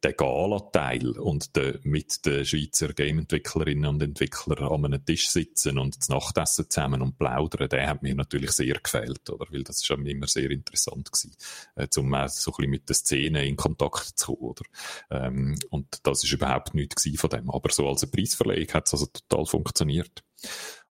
S3: der Gala-Teil und der, mit den Schweizer Game-Entwicklerinnen und Entwicklern an einem Tisch sitzen und das Nachtessen zusammen und plaudern, der hat mir natürlich sehr gefällt, oder? Weil das ist immer sehr interessant gewesen, äh, um auch so ein bisschen mit der Szene in Kontakt zu kommen, oder? Ähm, und das ist überhaupt nichts von dem. Aber so als Preisverleihung hat es also total funktioniert.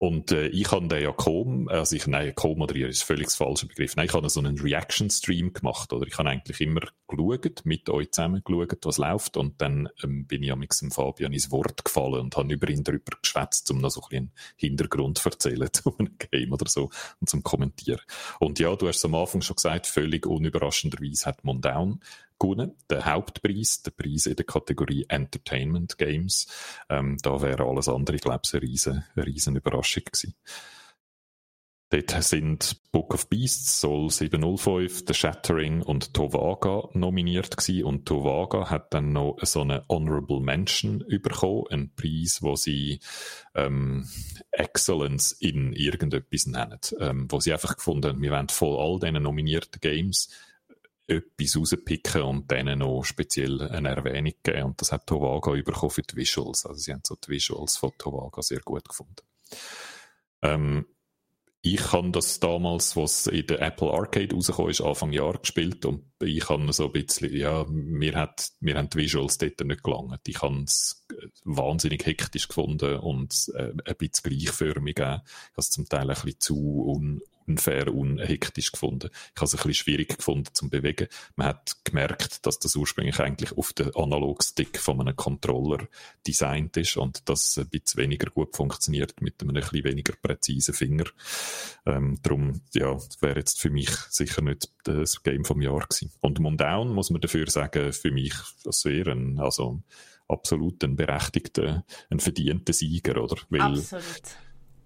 S3: Und äh, ich habe den ja kaum, also ich, nein, kaum moderieren ist völlig das falsche Begriff. Nein, ich habe so einen Reaction-Stream gemacht, oder ich habe eigentlich immer geschaut, mit euch zusammen geschaut, was läuft, und dann ähm, bin ich ja mit dem Fabian ins Wort gefallen und habe über ihn drüber geschwätzt, um noch so ein bisschen Hintergrund zu erzählen [laughs] zu einem Game oder so und zum Kommentieren. Und ja, du hast es am Anfang schon gesagt, völlig unüberraschenderweise hat Mondown gewonnen, den Hauptpreis, den Preis in der Kategorie Entertainment Games. Ähm, da wäre alles andere, glaube ich, eine riesen, riesen Überraschung gewesen. Dort sind Book of Beasts, Soul 705, The Shattering und Tovaga nominiert gewesen. Und Tovaga hat dann noch so eine Honorable Mention bekommen, einen Preis, wo sie ähm, Excellence in irgendetwas nennen. Ähm, wo sie einfach gefunden haben, wir wollen voll all diesen nominierten Games etwas rauspicken und denen noch speziell eine Erwähnung geben. Und das hat Tovaga bekommen für die Visuals. Also sie haben so die Visuals von Tovaga sehr gut gefunden. Ähm, ich habe das damals, was in der Apple Arcade rausgekommen ist, Anfang Jahr gespielt und ich habe so ein bisschen, ja, mir hat, mir haben die Visuals dort nicht gelangt. Ich habe es wahnsinnig hektisch gefunden und äh, ein bisschen gleichförmig auch. Ich habe es zum Teil ein bisschen zu un, unfair, unhektisch gefunden. Ich habe es ein bisschen schwierig gefunden zum Bewegen. Man hat gemerkt, dass das ursprünglich eigentlich auf den Analogstick von einem Controller designt ist und das ein bisschen weniger gut funktioniert mit einem ein bisschen weniger präzisen Finger. Ähm, darum, ja, wäre jetzt für mich sicher nicht das Game vom Jahr gewesen. Und Mundown muss man dafür sagen, für mich, das wäre ein, also, absolut ein berechtigter, ein verdienter Sieger, oder?
S2: Weil, Absolut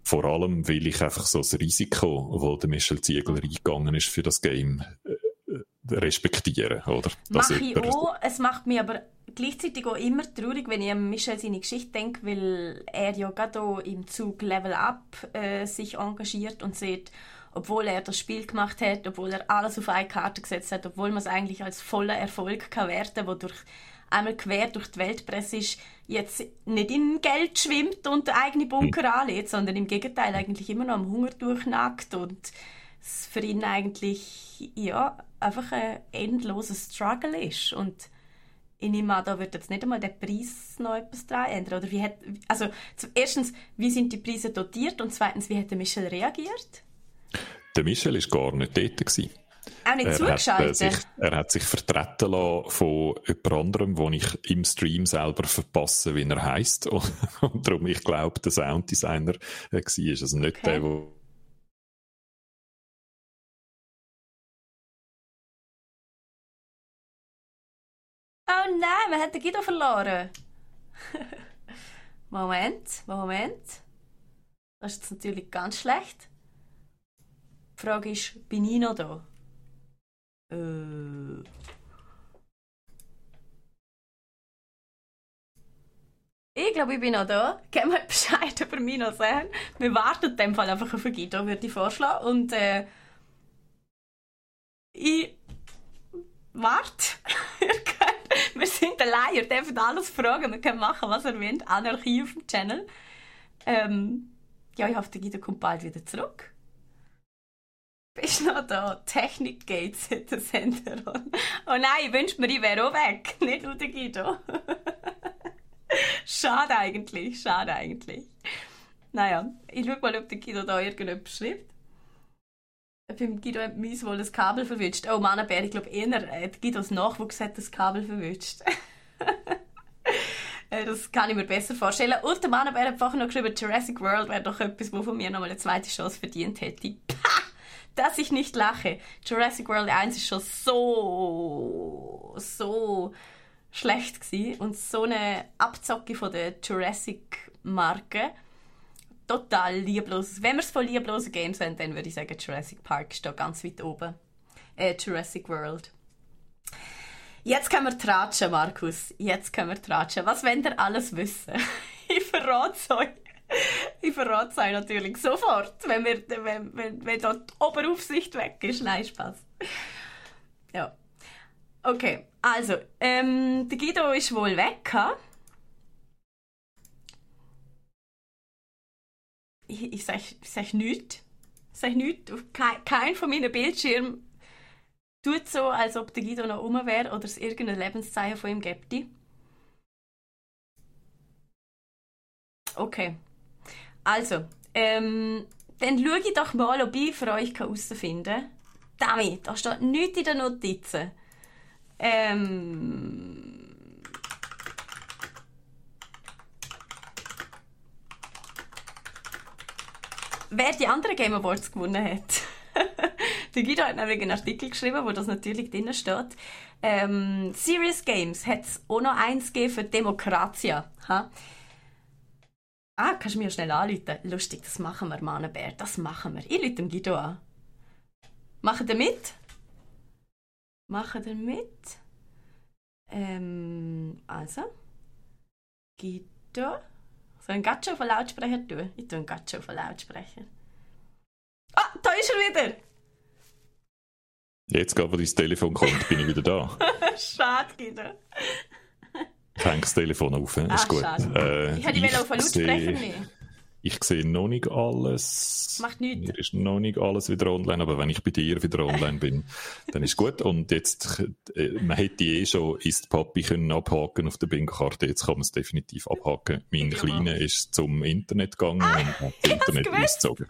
S3: vor allem, weil ich einfach so das Risiko, wo der Michel Ziegler eingegangen ist für das Game, äh, äh respektieren, oder?
S2: Mache ich auch. Es macht mich aber gleichzeitig auch immer traurig, wenn ich an Michel seine Geschichte denke, weil er ja gerade im Zug Level Up äh, sich engagiert und sieht, obwohl er das Spiel gemacht hat, obwohl er alles auf eine Karte gesetzt hat, obwohl man es eigentlich als voller Erfolg kann werten, wodurch einmal quer durch die Weltpresse ist, jetzt nicht in Geld schwimmt und eigene Bunker mhm. anlädt, sondern im Gegenteil eigentlich immer noch am Hunger durchnackt und es für ihn eigentlich ja, einfach ein endloser Struggle ist. Und ich nehme an, da wird jetzt nicht einmal der Preis noch etwas dran ändern. Oder wie hat, also, erstens, wie sind die Preise dotiert und zweitens, wie hat der Michel reagiert?
S3: Der Michel war gar nicht dort. Gewesen.
S2: Auch nicht er zugeschaltet?
S3: Hat, sich, er hat sich vertreten lassen von jemand anderem, den ich im Stream selber verpasse, wie er heisst. Und, [laughs] und darum, ich glaube, der Sounddesigner äh, war. Also nicht okay. der, der
S2: Oh nein, man hat den Guido verloren. [laughs] Moment, Moment. Das ist jetzt natürlich ganz schlecht. Die Frage ist, bin ich noch da? Äh. Ich glaube, ich bin noch da. Gib mal Bescheid [laughs] über mich noch sehen. Wir warten in dem Fall einfach auf Guido, würde ich vorschlagen. Und äh, ich warte. [laughs] wir sind allein, ihr dürft alles fragen. Wir können machen, was ihr wollt. Anarchie auf dem Channel. Ähm, ja, ich hoffe, der Guido kommt bald wieder zurück. Bist noch da? Technik geht's in der Sender. Oh nein, ich wünschte mir, ich wäre auch weg. [laughs] Nicht nur der Guido. [laughs] schade eigentlich, schade eigentlich. Naja, ich schau mal, ob der Guido da irgendetwas schreibt. Beim Guido hat mich wohl das Kabel verwünscht. Oh Mann, Bär, ich glaube eher, äh, Guidos Nachwuchs hat das Kabel verwünscht. [laughs] Äh, das kann ich mir besser vorstellen. Und der Mannenbär hat vorhin noch geschrieben, Jurassic World wäre doch etwas, wo von mir noch mal eine zweite Chance verdient hätte. Dass ich nicht lache. Jurassic World 1 ist schon so, so schlecht gewesen und so eine Abzocke von der Jurassic-Marke. Total lieblos. Wenn wir es von lieblosen Games haben, dann würde ich sagen, Jurassic Park steht ganz weit oben. Äh, Jurassic World. Jetzt können wir tratschen, Markus. Jetzt können wir tratschen. Was wollt ihr alles wissen? [laughs] ich verrate es euch. Ich verrate es euch natürlich sofort, wenn, wir, wenn, wenn, wenn da die Oberaufsicht weg ist. Nein, Spaß. Ja. Okay, also, ähm, der Guido ist wohl weg. Ha? Ich, ich sage sag nichts. Ich nichts. Kein, kein von meinen Bildschirmen tut so, als ob der Guido noch rum wäre oder es irgendein Lebenszeichen von ihm gäbe. Okay. Also, ähm, dann schaue ich doch mal, ob ich für euch herausfinden kann. Damit, da steht nichts in den Notizen. Ähm, wer die anderen Game Awards gewonnen hat. [laughs] Der Guido hat nämlich einen Artikel geschrieben, wo das natürlich drin steht. Ähm, Serious Games hat es auch noch eins gegeben für Demokratia. Ha? Ah, kannst du mir schnell anrufen? Lustig, das machen wir, Manenbär, das machen wir. Ich rufe Guido an. Machen ihr mit? Machen ihr mit? Ähm, also. Guido. Soll ich einen auf den Lautsprecher tun? Ich tue einen Gatscho auf den Lautsprecher. Ah, da ist er wieder!
S3: Jetzt, gerade wo dein Telefon kommt, bin ich wieder da. [laughs]
S2: schade, Guido.
S3: Fängt das Telefon auf, ist ah, gut.
S2: Äh, ich hätte die auf Lautsprecher nehmen.
S3: Ich sehe noch nicht alles.
S2: Macht nichts.
S3: Mir ist noch nicht alles wieder online, aber wenn ich bei dir wieder online bin, [laughs] dann ist gut. Und jetzt, äh, man hätte eh schon ist Papi können abhaken auf der Bingo-Karte. Jetzt kann man es definitiv abhaken. Mein ja. Kleiner ist zum Internet gegangen ah, und hat das Internet ausgezogen.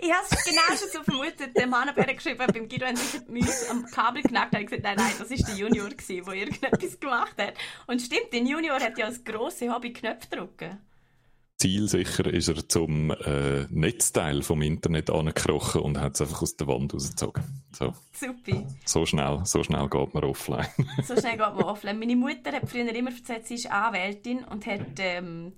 S2: Ich habe es genau schon so vermutet. Der Mann hat geschrieben, beim Guido haben sich die am Kabel knackt. Er hat gesagt, nein, nein, das ist der Junior gewesen, der irgendetwas gemacht hat. Und stimmt, der Junior hat ja als grosse Hobby Knöpfe drücken
S3: zielsicher ist er zum äh, Netzteil vom Internet angekrochen und hat es einfach aus der Wand rausgezogen. So.
S2: Super.
S3: So schnell, so schnell geht man offline. [laughs]
S2: so schnell geht man offline. Meine Mutter hat früher immer erzählt, sie ist Anwältin und hat ähm,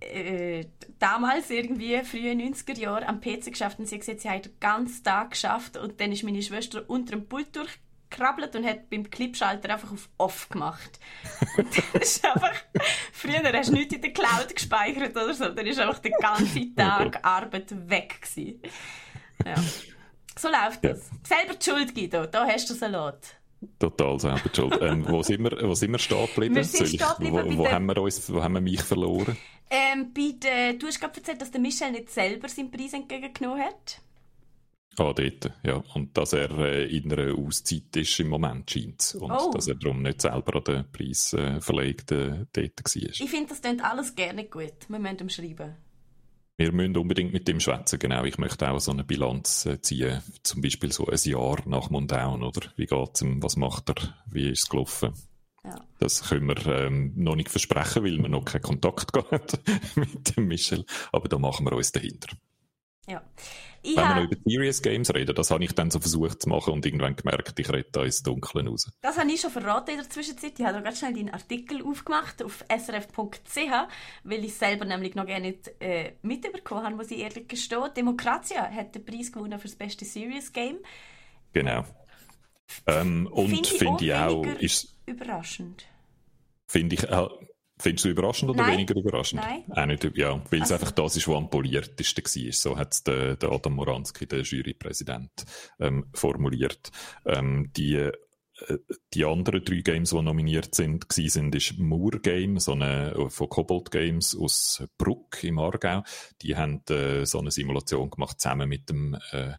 S2: äh, damals irgendwie frühe 90er Jahre am PC geschafft und sie hat gesagt, sie hat den ganzen Tag geschafft und dann ist meine Schwester unter dem Pult durch gekrabbelt und hat beim Clipschalter einfach auf Off gemacht. Und das [laughs] ist einfach, früher hast du nichts in der Cloud gespeichert oder so, dann ist einfach der ganze Tag [laughs] Arbeit weg gewesen. Ja. So läuft das. Ja. Selber die Schuld, Guido, da hast du Salat.
S3: Total selber die Schuld. Ähm, wo, sind wir, wo sind wir stehen geblieben?
S2: Wir sind stehen
S3: geblieben wo, wo haben wir uns, wo haben wir mich verloren?
S2: Ähm, bei der, du hast gerade erzählt, dass der Michel nicht selber seinen Preis entgegengenommen hat.
S3: Ah, dort, ja. Und dass er äh, in einer Auszeit ist im Moment, scheint Und oh. dass er darum nicht selber an den Preis äh, verlegt äh, dort war.
S2: Ich finde, das klingt alles gerne gut. Wir müssen ihm schreiben.
S3: Wir müssen unbedingt mit dem schwätzen, genau. Ich möchte auch so eine Bilanz äh, ziehen. Zum Beispiel so ein Jahr nach Mondown, oder? Wie geht's ihm? Was macht er? Wie ist es gelaufen? Ja. Das können wir ähm, noch nicht versprechen, weil wir noch keinen Kontakt [laughs] mit dem Michel. Aber da machen wir uns dahinter.
S2: Ja.
S3: Ich Wenn wir noch über Serious Games reden, das habe ich dann so versucht zu machen und irgendwann gemerkt, ich rede da ins Dunkle raus.
S2: Das habe ich schon verraten in der Zwischenzeit. Ich habe da ganz schnell deinen Artikel aufgemacht auf srf.ch, weil ich selber nämlich noch gerne nicht äh, mitbekommen habe, muss ich ehrlich gestehen. Demokratia hat den Preis gewonnen für das beste Serious Game.
S3: Genau. Ähm, und finde ich, find ich auch... Ist,
S2: überraschend.
S3: Finde ich... Äh, Findest du überraschend oder
S2: Nein.
S3: weniger überraschend?
S2: Nein.
S3: Auch nicht, ja, weil es also. einfach das ist, was am poliertesten war. So hat es der, der Adam Moranski, der Jurypräsident, ähm, formuliert. Ähm, die, äh, die anderen drei Games, die nominiert sind, sind, ist Moor Game, so eine, äh, von Cobalt Games aus Bruck im Aargau. Die haben äh, so eine Simulation gemacht, zusammen mit dem äh,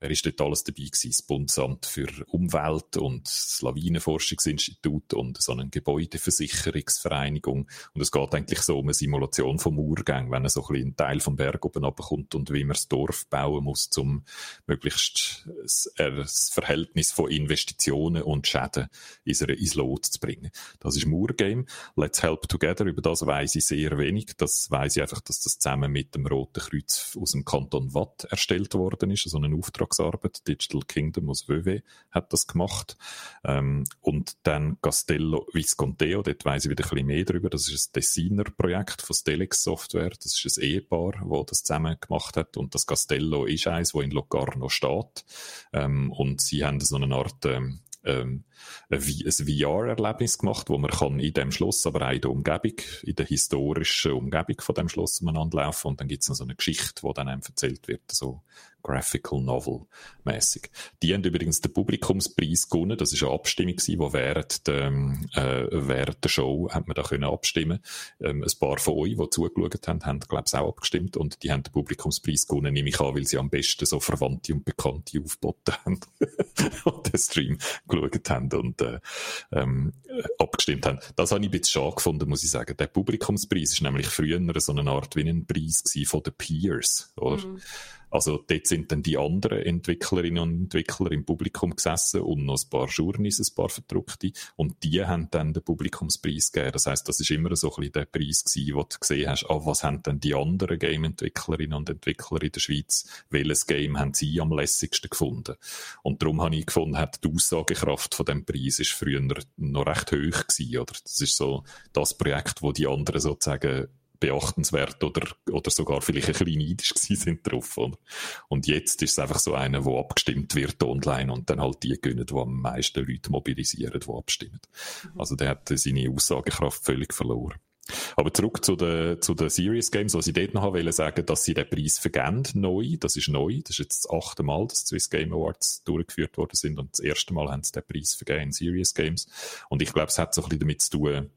S3: Wer ist dort alles dabei gewesen? Das Bundesamt für Umwelt und das Lawinenforschungsinstitut und so eine Gebäudeversicherungsvereinigung. Und es geht eigentlich so um eine Simulation vom Urgang, wenn er so ein bisschen Teil vom Berg oben runterkommt und wie man das Dorf bauen muss, um möglichst das Verhältnis von Investitionen und Schäden ins Lot zu bringen. Das ist Moorgame. Let's Help Together, über das weiß ich sehr wenig. Das weiß ich einfach, dass das zusammen mit dem Roten Kreuz aus dem Kanton Watt erstellt worden ist, so also ein Auftrag Auftragsarbeit. Digital Kingdom aus WW hat das gemacht. Ähm, und dann Castello Visconteo, dort weiss ich wieder ein bisschen mehr darüber. Das ist ein Designer-Projekt von Stelex Software. Das ist ein Ehepaar, das das zusammen gemacht hat. Und das Castello ist eins, das in Locarno steht. Ähm, und sie haben so eine Art ähm, ähm, ein VR-Erlebnis gemacht, wo man kann in dem Schloss, aber auch in der Umgebung, in der historischen Umgebung von dem Schloss umeinander laufen und dann gibt es noch so eine Geschichte, wo dann einem erzählt wird, so Graphical Novel mäßig. Die haben übrigens den Publikumspreis gewonnen. Das ist eine Abstimmung gewesen, wo während der, äh, während der Show hat man da können abstimmen. Ähm, ein paar von euch, die zugeschaut haben, haben glaube ich auch abgestimmt und die haben den Publikumspreis gewonnen, nehme ich an, weil sie am besten so Verwandte und Bekannte aufgeboten haben [laughs] und den Stream geschaut haben und äh, ähm, abgestimmt haben. Das habe ich ein bisschen schade gefunden, muss ich sagen. Der Publikumspreis ist nämlich früher so eine Art wie von den Peers, oder? Mhm. Also dort sind dann die anderen Entwicklerinnen und Entwickler im Publikum gesessen und noch ein paar Journeys, ein paar Verdruckte. Und die haben dann den Publikumspreis gegeben. Das heißt, das ist immer so ein bisschen der Preis gewesen, wo du gesehen hast, ah, was haben denn die anderen Game-Entwicklerinnen und Entwickler in der Schweiz, welches Game haben sie am lässigsten gefunden? Und darum habe ich gefunden, hat die Aussagekraft von dem Preis ist früher noch recht hoch gewesen, oder? Das ist so das Projekt, wo die anderen sozusagen beachtenswert oder, oder sogar vielleicht ein bisschen neidisch [laughs] gewesen sind drauf. Oder? Und jetzt ist es einfach so einer, wo abgestimmt wird online und dann halt die gewinnen, die am meisten Leute mobilisieren, die abstimmen. Mhm. Also der hat seine Aussagekraft völlig verloren. Aber zurück zu den, zu den Serious Games, was ich dort noch wollte sagen, dass sie den Preis vergeben, neu. Das ist neu. Das ist jetzt das achte Mal, dass die Swiss Game Awards durchgeführt worden sind und das erste Mal haben sie den Preis vergeben in Serious Games. Und ich glaube, es hat so ein bisschen damit zu tun,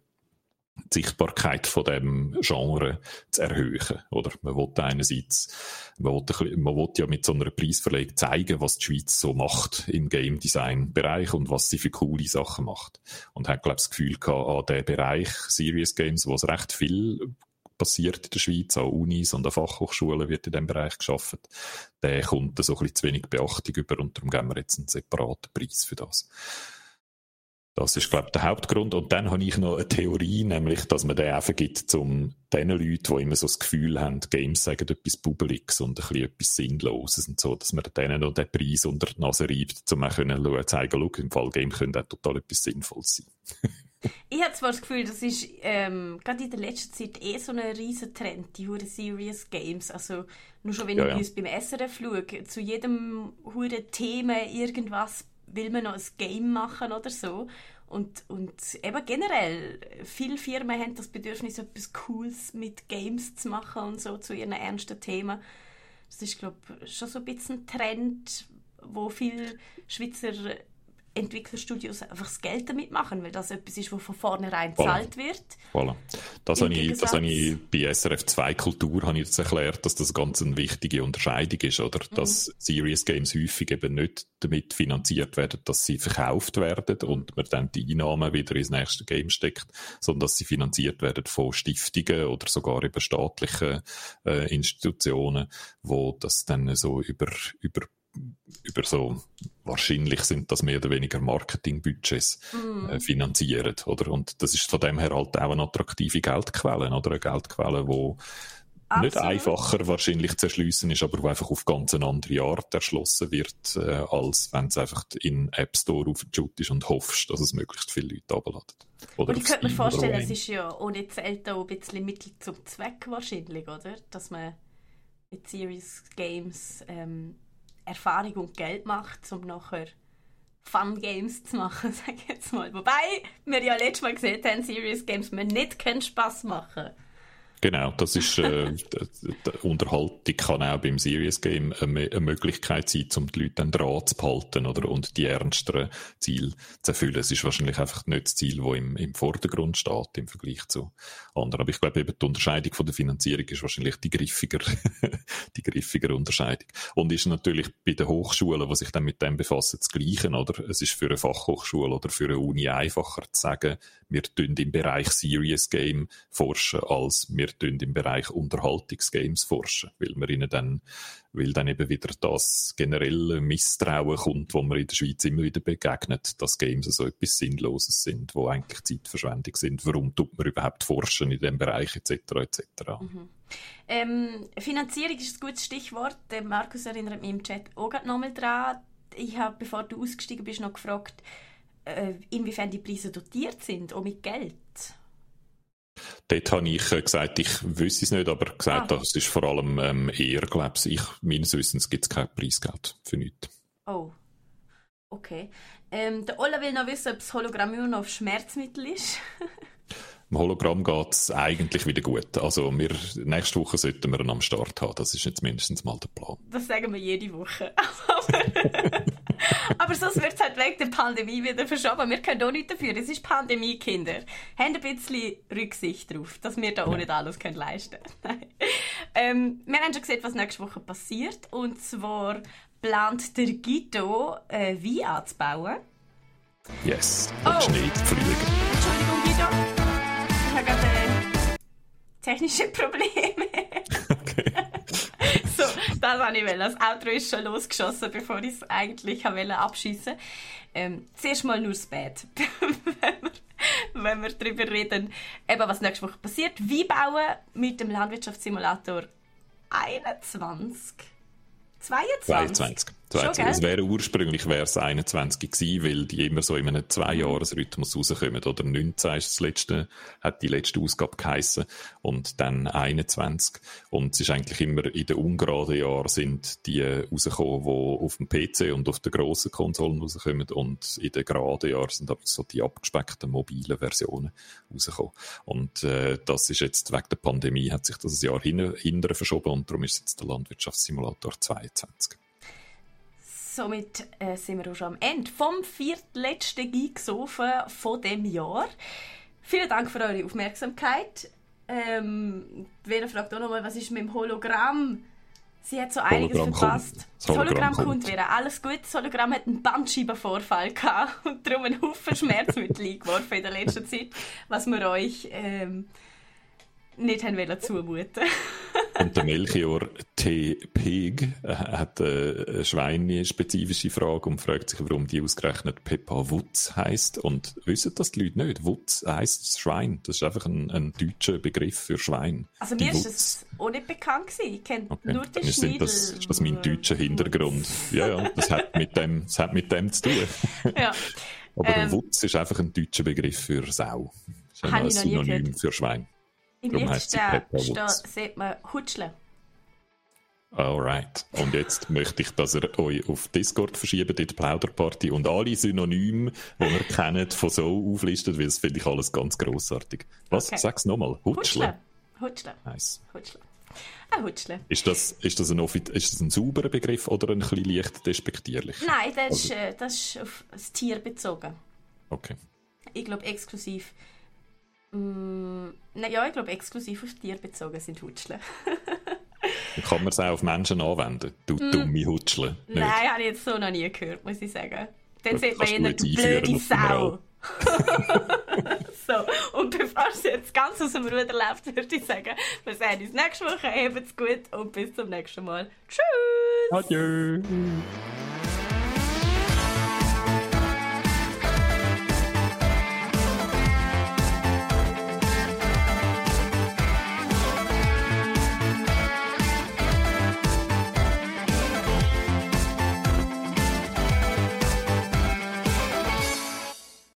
S3: die Sichtbarkeit von dem Genre zu erhöhen. Oder man will einerseits, man will, bisschen, man will ja mit so einer Preisverlegung zeigen, was die Schweiz so macht im Game Design Bereich und was sie für coole Sachen macht. Und hat, glaube ich, das Gefühl gehabt, an dem Bereich Serious Games, wo es recht viel passiert in der Schweiz, an Unis und an Fachhochschulen wird in diesem Bereich geschaffen. Der kommt so ein bisschen zu wenig Beachtung über und darum geben wir jetzt einen separaten Preis für das. Das ist, glaube ich, der Hauptgrund. Und dann habe ich noch eine Theorie, nämlich, dass man den einfach gibt, zum den Leuten, die immer so das Gefühl haben, Games sagen etwas Bubbliges und ein bisschen etwas Sinnloses und so, dass man denen noch den Preis unter die Nase reibt, um auch können schauen, zeigen, schau, im Fall Game könnte auch total etwas Sinnvolles sein. [laughs]
S2: ich habe zwar das Gefühl, das ist ähm, gerade in der letzten Zeit eh so ein riesen Trend, die hure Serious Games. Also nur schon wenn ja, ich ja. beim SRF schaue, zu jedem hure Thema irgendwas will man noch ein Game machen oder so. Und, und eben generell, viele Firmen haben das Bedürfnis, etwas Cooles mit Games zu machen und so zu ihren ernsten Themen. Das ist, glaube ich, schon so ein bisschen ein Trend, wo viele Schweizer Entwicklerstudios einfach das Geld damit machen, weil das etwas ist, was von vornherein gezahlt wird.
S3: Voilà. Das, habe ich, das habe ich bei SRF 2 Kultur habe ich jetzt erklärt, dass das ganz eine wichtige Unterscheidung ist, oder? Mhm. Dass Serious Games häufig eben nicht damit finanziert werden, dass sie verkauft werden und man dann die Einnahmen wieder ins nächste Game steckt, sondern dass sie finanziert werden von Stiftungen oder sogar über staatlichen äh, Institutionen, wo das dann so über, über über so, wahrscheinlich sind das mehr oder weniger Marketingbudgets mm. äh, finanzieren, oder? Und das ist von dem her halt auch eine attraktive Geldquelle, oder? Eine Geldquelle, wo Absolut. nicht einfacher wahrscheinlich zu erschliessen ist, aber wo einfach auf ganz eine andere Art erschlossen wird, äh, als wenn es einfach in App Store aufgeschaut ist und hoffst, dass es möglichst viele Leute abladen.
S2: Oder und ich könnte mir vorstellen, es ist ja ohne Zelt auch ein bisschen Mittel zum Zweck wahrscheinlich, oder? Dass man mit Serious Games ähm, Erfahrung und Geld macht, um nachher Fun Games zu machen, [laughs] sage ich jetzt mal. Wobei wir ja letztes Mal gesehen haben, Serious Games mir nicht Spaß machen.
S3: Genau, das ist äh, Unterhaltung kann auch beim Serious Game eine, eine, Möglichkeit sein, um die Leute dann dran zu behalten oder und die ernsteren Ziele zu erfüllen. Es ist wahrscheinlich einfach nicht das Ziel, das im, im Vordergrund steht im Vergleich zu anderen. Aber ich glaube eben die Unterscheidung von der Finanzierung ist wahrscheinlich die griffiger, [laughs] die griffiger Unterscheidung. Und ist natürlich bei den Hochschulen, die sich dann mit dem befassen, das Gleiche, oder? Es ist für eine Fachhochschule oder für eine Uni einfacher zu sagen, wir tun im Bereich Serious Game forschen, als wir im Bereich Unterhaltungsgames forschen, weil wir ihnen dann, weil dann eben wieder das generelle Misstrauen kommt, wo man in der Schweiz immer wieder begegnet, dass Games so etwas Sinnloses sind, wo eigentlich Zeitverschwendung sind. Warum tut man überhaupt forschen in dem Bereich etc. etc. Mhm.
S2: Ähm, Finanzierung ist ein gutes Stichwort. Der Markus erinnert mich im Chat auch noch mal dran. Ich habe, bevor du ausgestiegen bist, noch gefragt, äh, inwiefern die Preise dotiert sind, auch mit Geld.
S3: Dort habe ich äh, gesagt, ich wüsste es nicht, aber gesagt, ah. das ist vor allem ähm, eher, glaube ich, meines Wissens gibt es kein Preisgeld für nichts.
S2: Oh, okay. Ähm, der Ola will noch wissen, ob das Hologramm immer noch auf Schmerzmittel ist. [laughs]
S3: Im Hologramm geht es eigentlich wieder gut. Also wir, nächste Woche sollten wir ihn am Start haben. Das ist jetzt mindestens mal der Plan.
S2: Das sagen wir jede Woche. [laughs] [laughs] Aber sonst wird es halt wegen der Pandemie wieder verschoben. Wir können auch nichts dafür. Es ist Pandemie, Kinder. Haben ein bisschen Rücksicht darauf, dass wir da auch nicht alles können leisten können. [laughs] ähm, wir haben schon gesehen, was nächste Woche passiert. Und zwar plant der Guido äh, Wein anzubauen.
S3: Yes, oh. Schnee.
S2: Entschuldigung, Guido technische [laughs] Probleme. Okay. [laughs] so, das wollte ich. Das Outro ist schon losgeschossen, bevor ich es eigentlich abschießen wollte. Ähm, zuerst mal nur das [laughs] Bad, wenn, wir, wenn wir darüber reden, eben, was nächste Woche passiert. Wie bauen mit dem Landwirtschaftssimulator 21? 22?
S3: 22. 22. Es wäre ursprünglich wäre es 21 gewesen, weil die immer so in einem Zwei-Jahres-Rhythmus rauskommen. Oder 19 ist das letzte, hat die letzte Ausgabe geheissen. Und dann 21. Und es ist eigentlich immer in den ungeraden Jahren sind die rausgekommen, die auf dem PC und auf den grossen Konsolen rauskommen. Und in den geraden Jahren sind aber so die abgespeckten mobilen Versionen rausgekommen. Und äh, das ist jetzt wegen der Pandemie hat sich das ein Jahr hin, hinterher verschoben und darum ist jetzt der Landwirtschaftssimulator 22
S2: somit äh, sind wir auch schon am Ende vom viertletzten Geeksofen von dem Jahr. Vielen Dank für eure Aufmerksamkeit. Ähm, Vera fragt auch nochmal, was ist mit dem Hologramm? Sie hat so einiges Hologramm verpasst. Kommt. Das Hologramm, Hologramm kommt. Vera. Alles gut. Das Hologramm hat einen Bandscheibenvorfall gehabt und darum einen Haufen Schmerzmittel eingeworfen in der letzten Zeit, was wir euch ähm, nicht haben zumuten [laughs]
S3: Und der Melchior T. Peg äh, hat äh, eine schweinespezifische Frage und fragt sich, warum die ausgerechnet Peppa Wutz heisst. Und wissen das die Leute nicht? Wutz heisst Schwein. Das ist einfach ein, ein deutscher Begriff für Schwein.
S2: Also mir ist das auch nicht bekannt gewesen. Ich kenne okay. nur den
S3: Schneidel. Das ist das mein deutscher Hintergrund. Ja, ja, das hat mit dem, das hat mit dem zu tun. [laughs] ja. Aber ähm, Wutz ist einfach ein deutscher Begriff für Sau. Das ist ein Synonym für Schwein.
S2: Im Lichtstern sieht man Hutschle.
S3: Alright. Und jetzt möchte ich, dass ihr euch auf Discord verschiebt, in die Plauderparty und alle Synonyme, die ihr kennt, von so auflistet, weil das finde ich alles ganz grossartig. Was? Okay. Sag's nochmal.
S2: Hutschle. Hutschle.
S3: Nice.
S2: Hutschle. Ein Hutschle.
S3: Ist das, ist, das ein, ist das ein sauberer Begriff oder ein bisschen leicht despektierlich?
S2: Nein, das, also, ist, äh, das ist auf das Tier bezogen.
S3: Okay.
S2: Ich glaube exklusiv Mm, ja, ich glaube, exklusiv auf Tiere bezogen sind Hutschle. [laughs]
S3: Kann man es auch auf Menschen anwenden? Du mm. dumme Hutschle.
S2: Nein, habe ich jetzt so noch nie gehört, muss ich sagen. Dann sieht man eher die blöde Sau. [laughs] so, und bevor es jetzt ganz aus dem Ruder läuft, würde ich sagen, wir sehen uns nächste Woche, habt's gut und bis zum nächsten Mal. Tschüss!
S3: Adieu!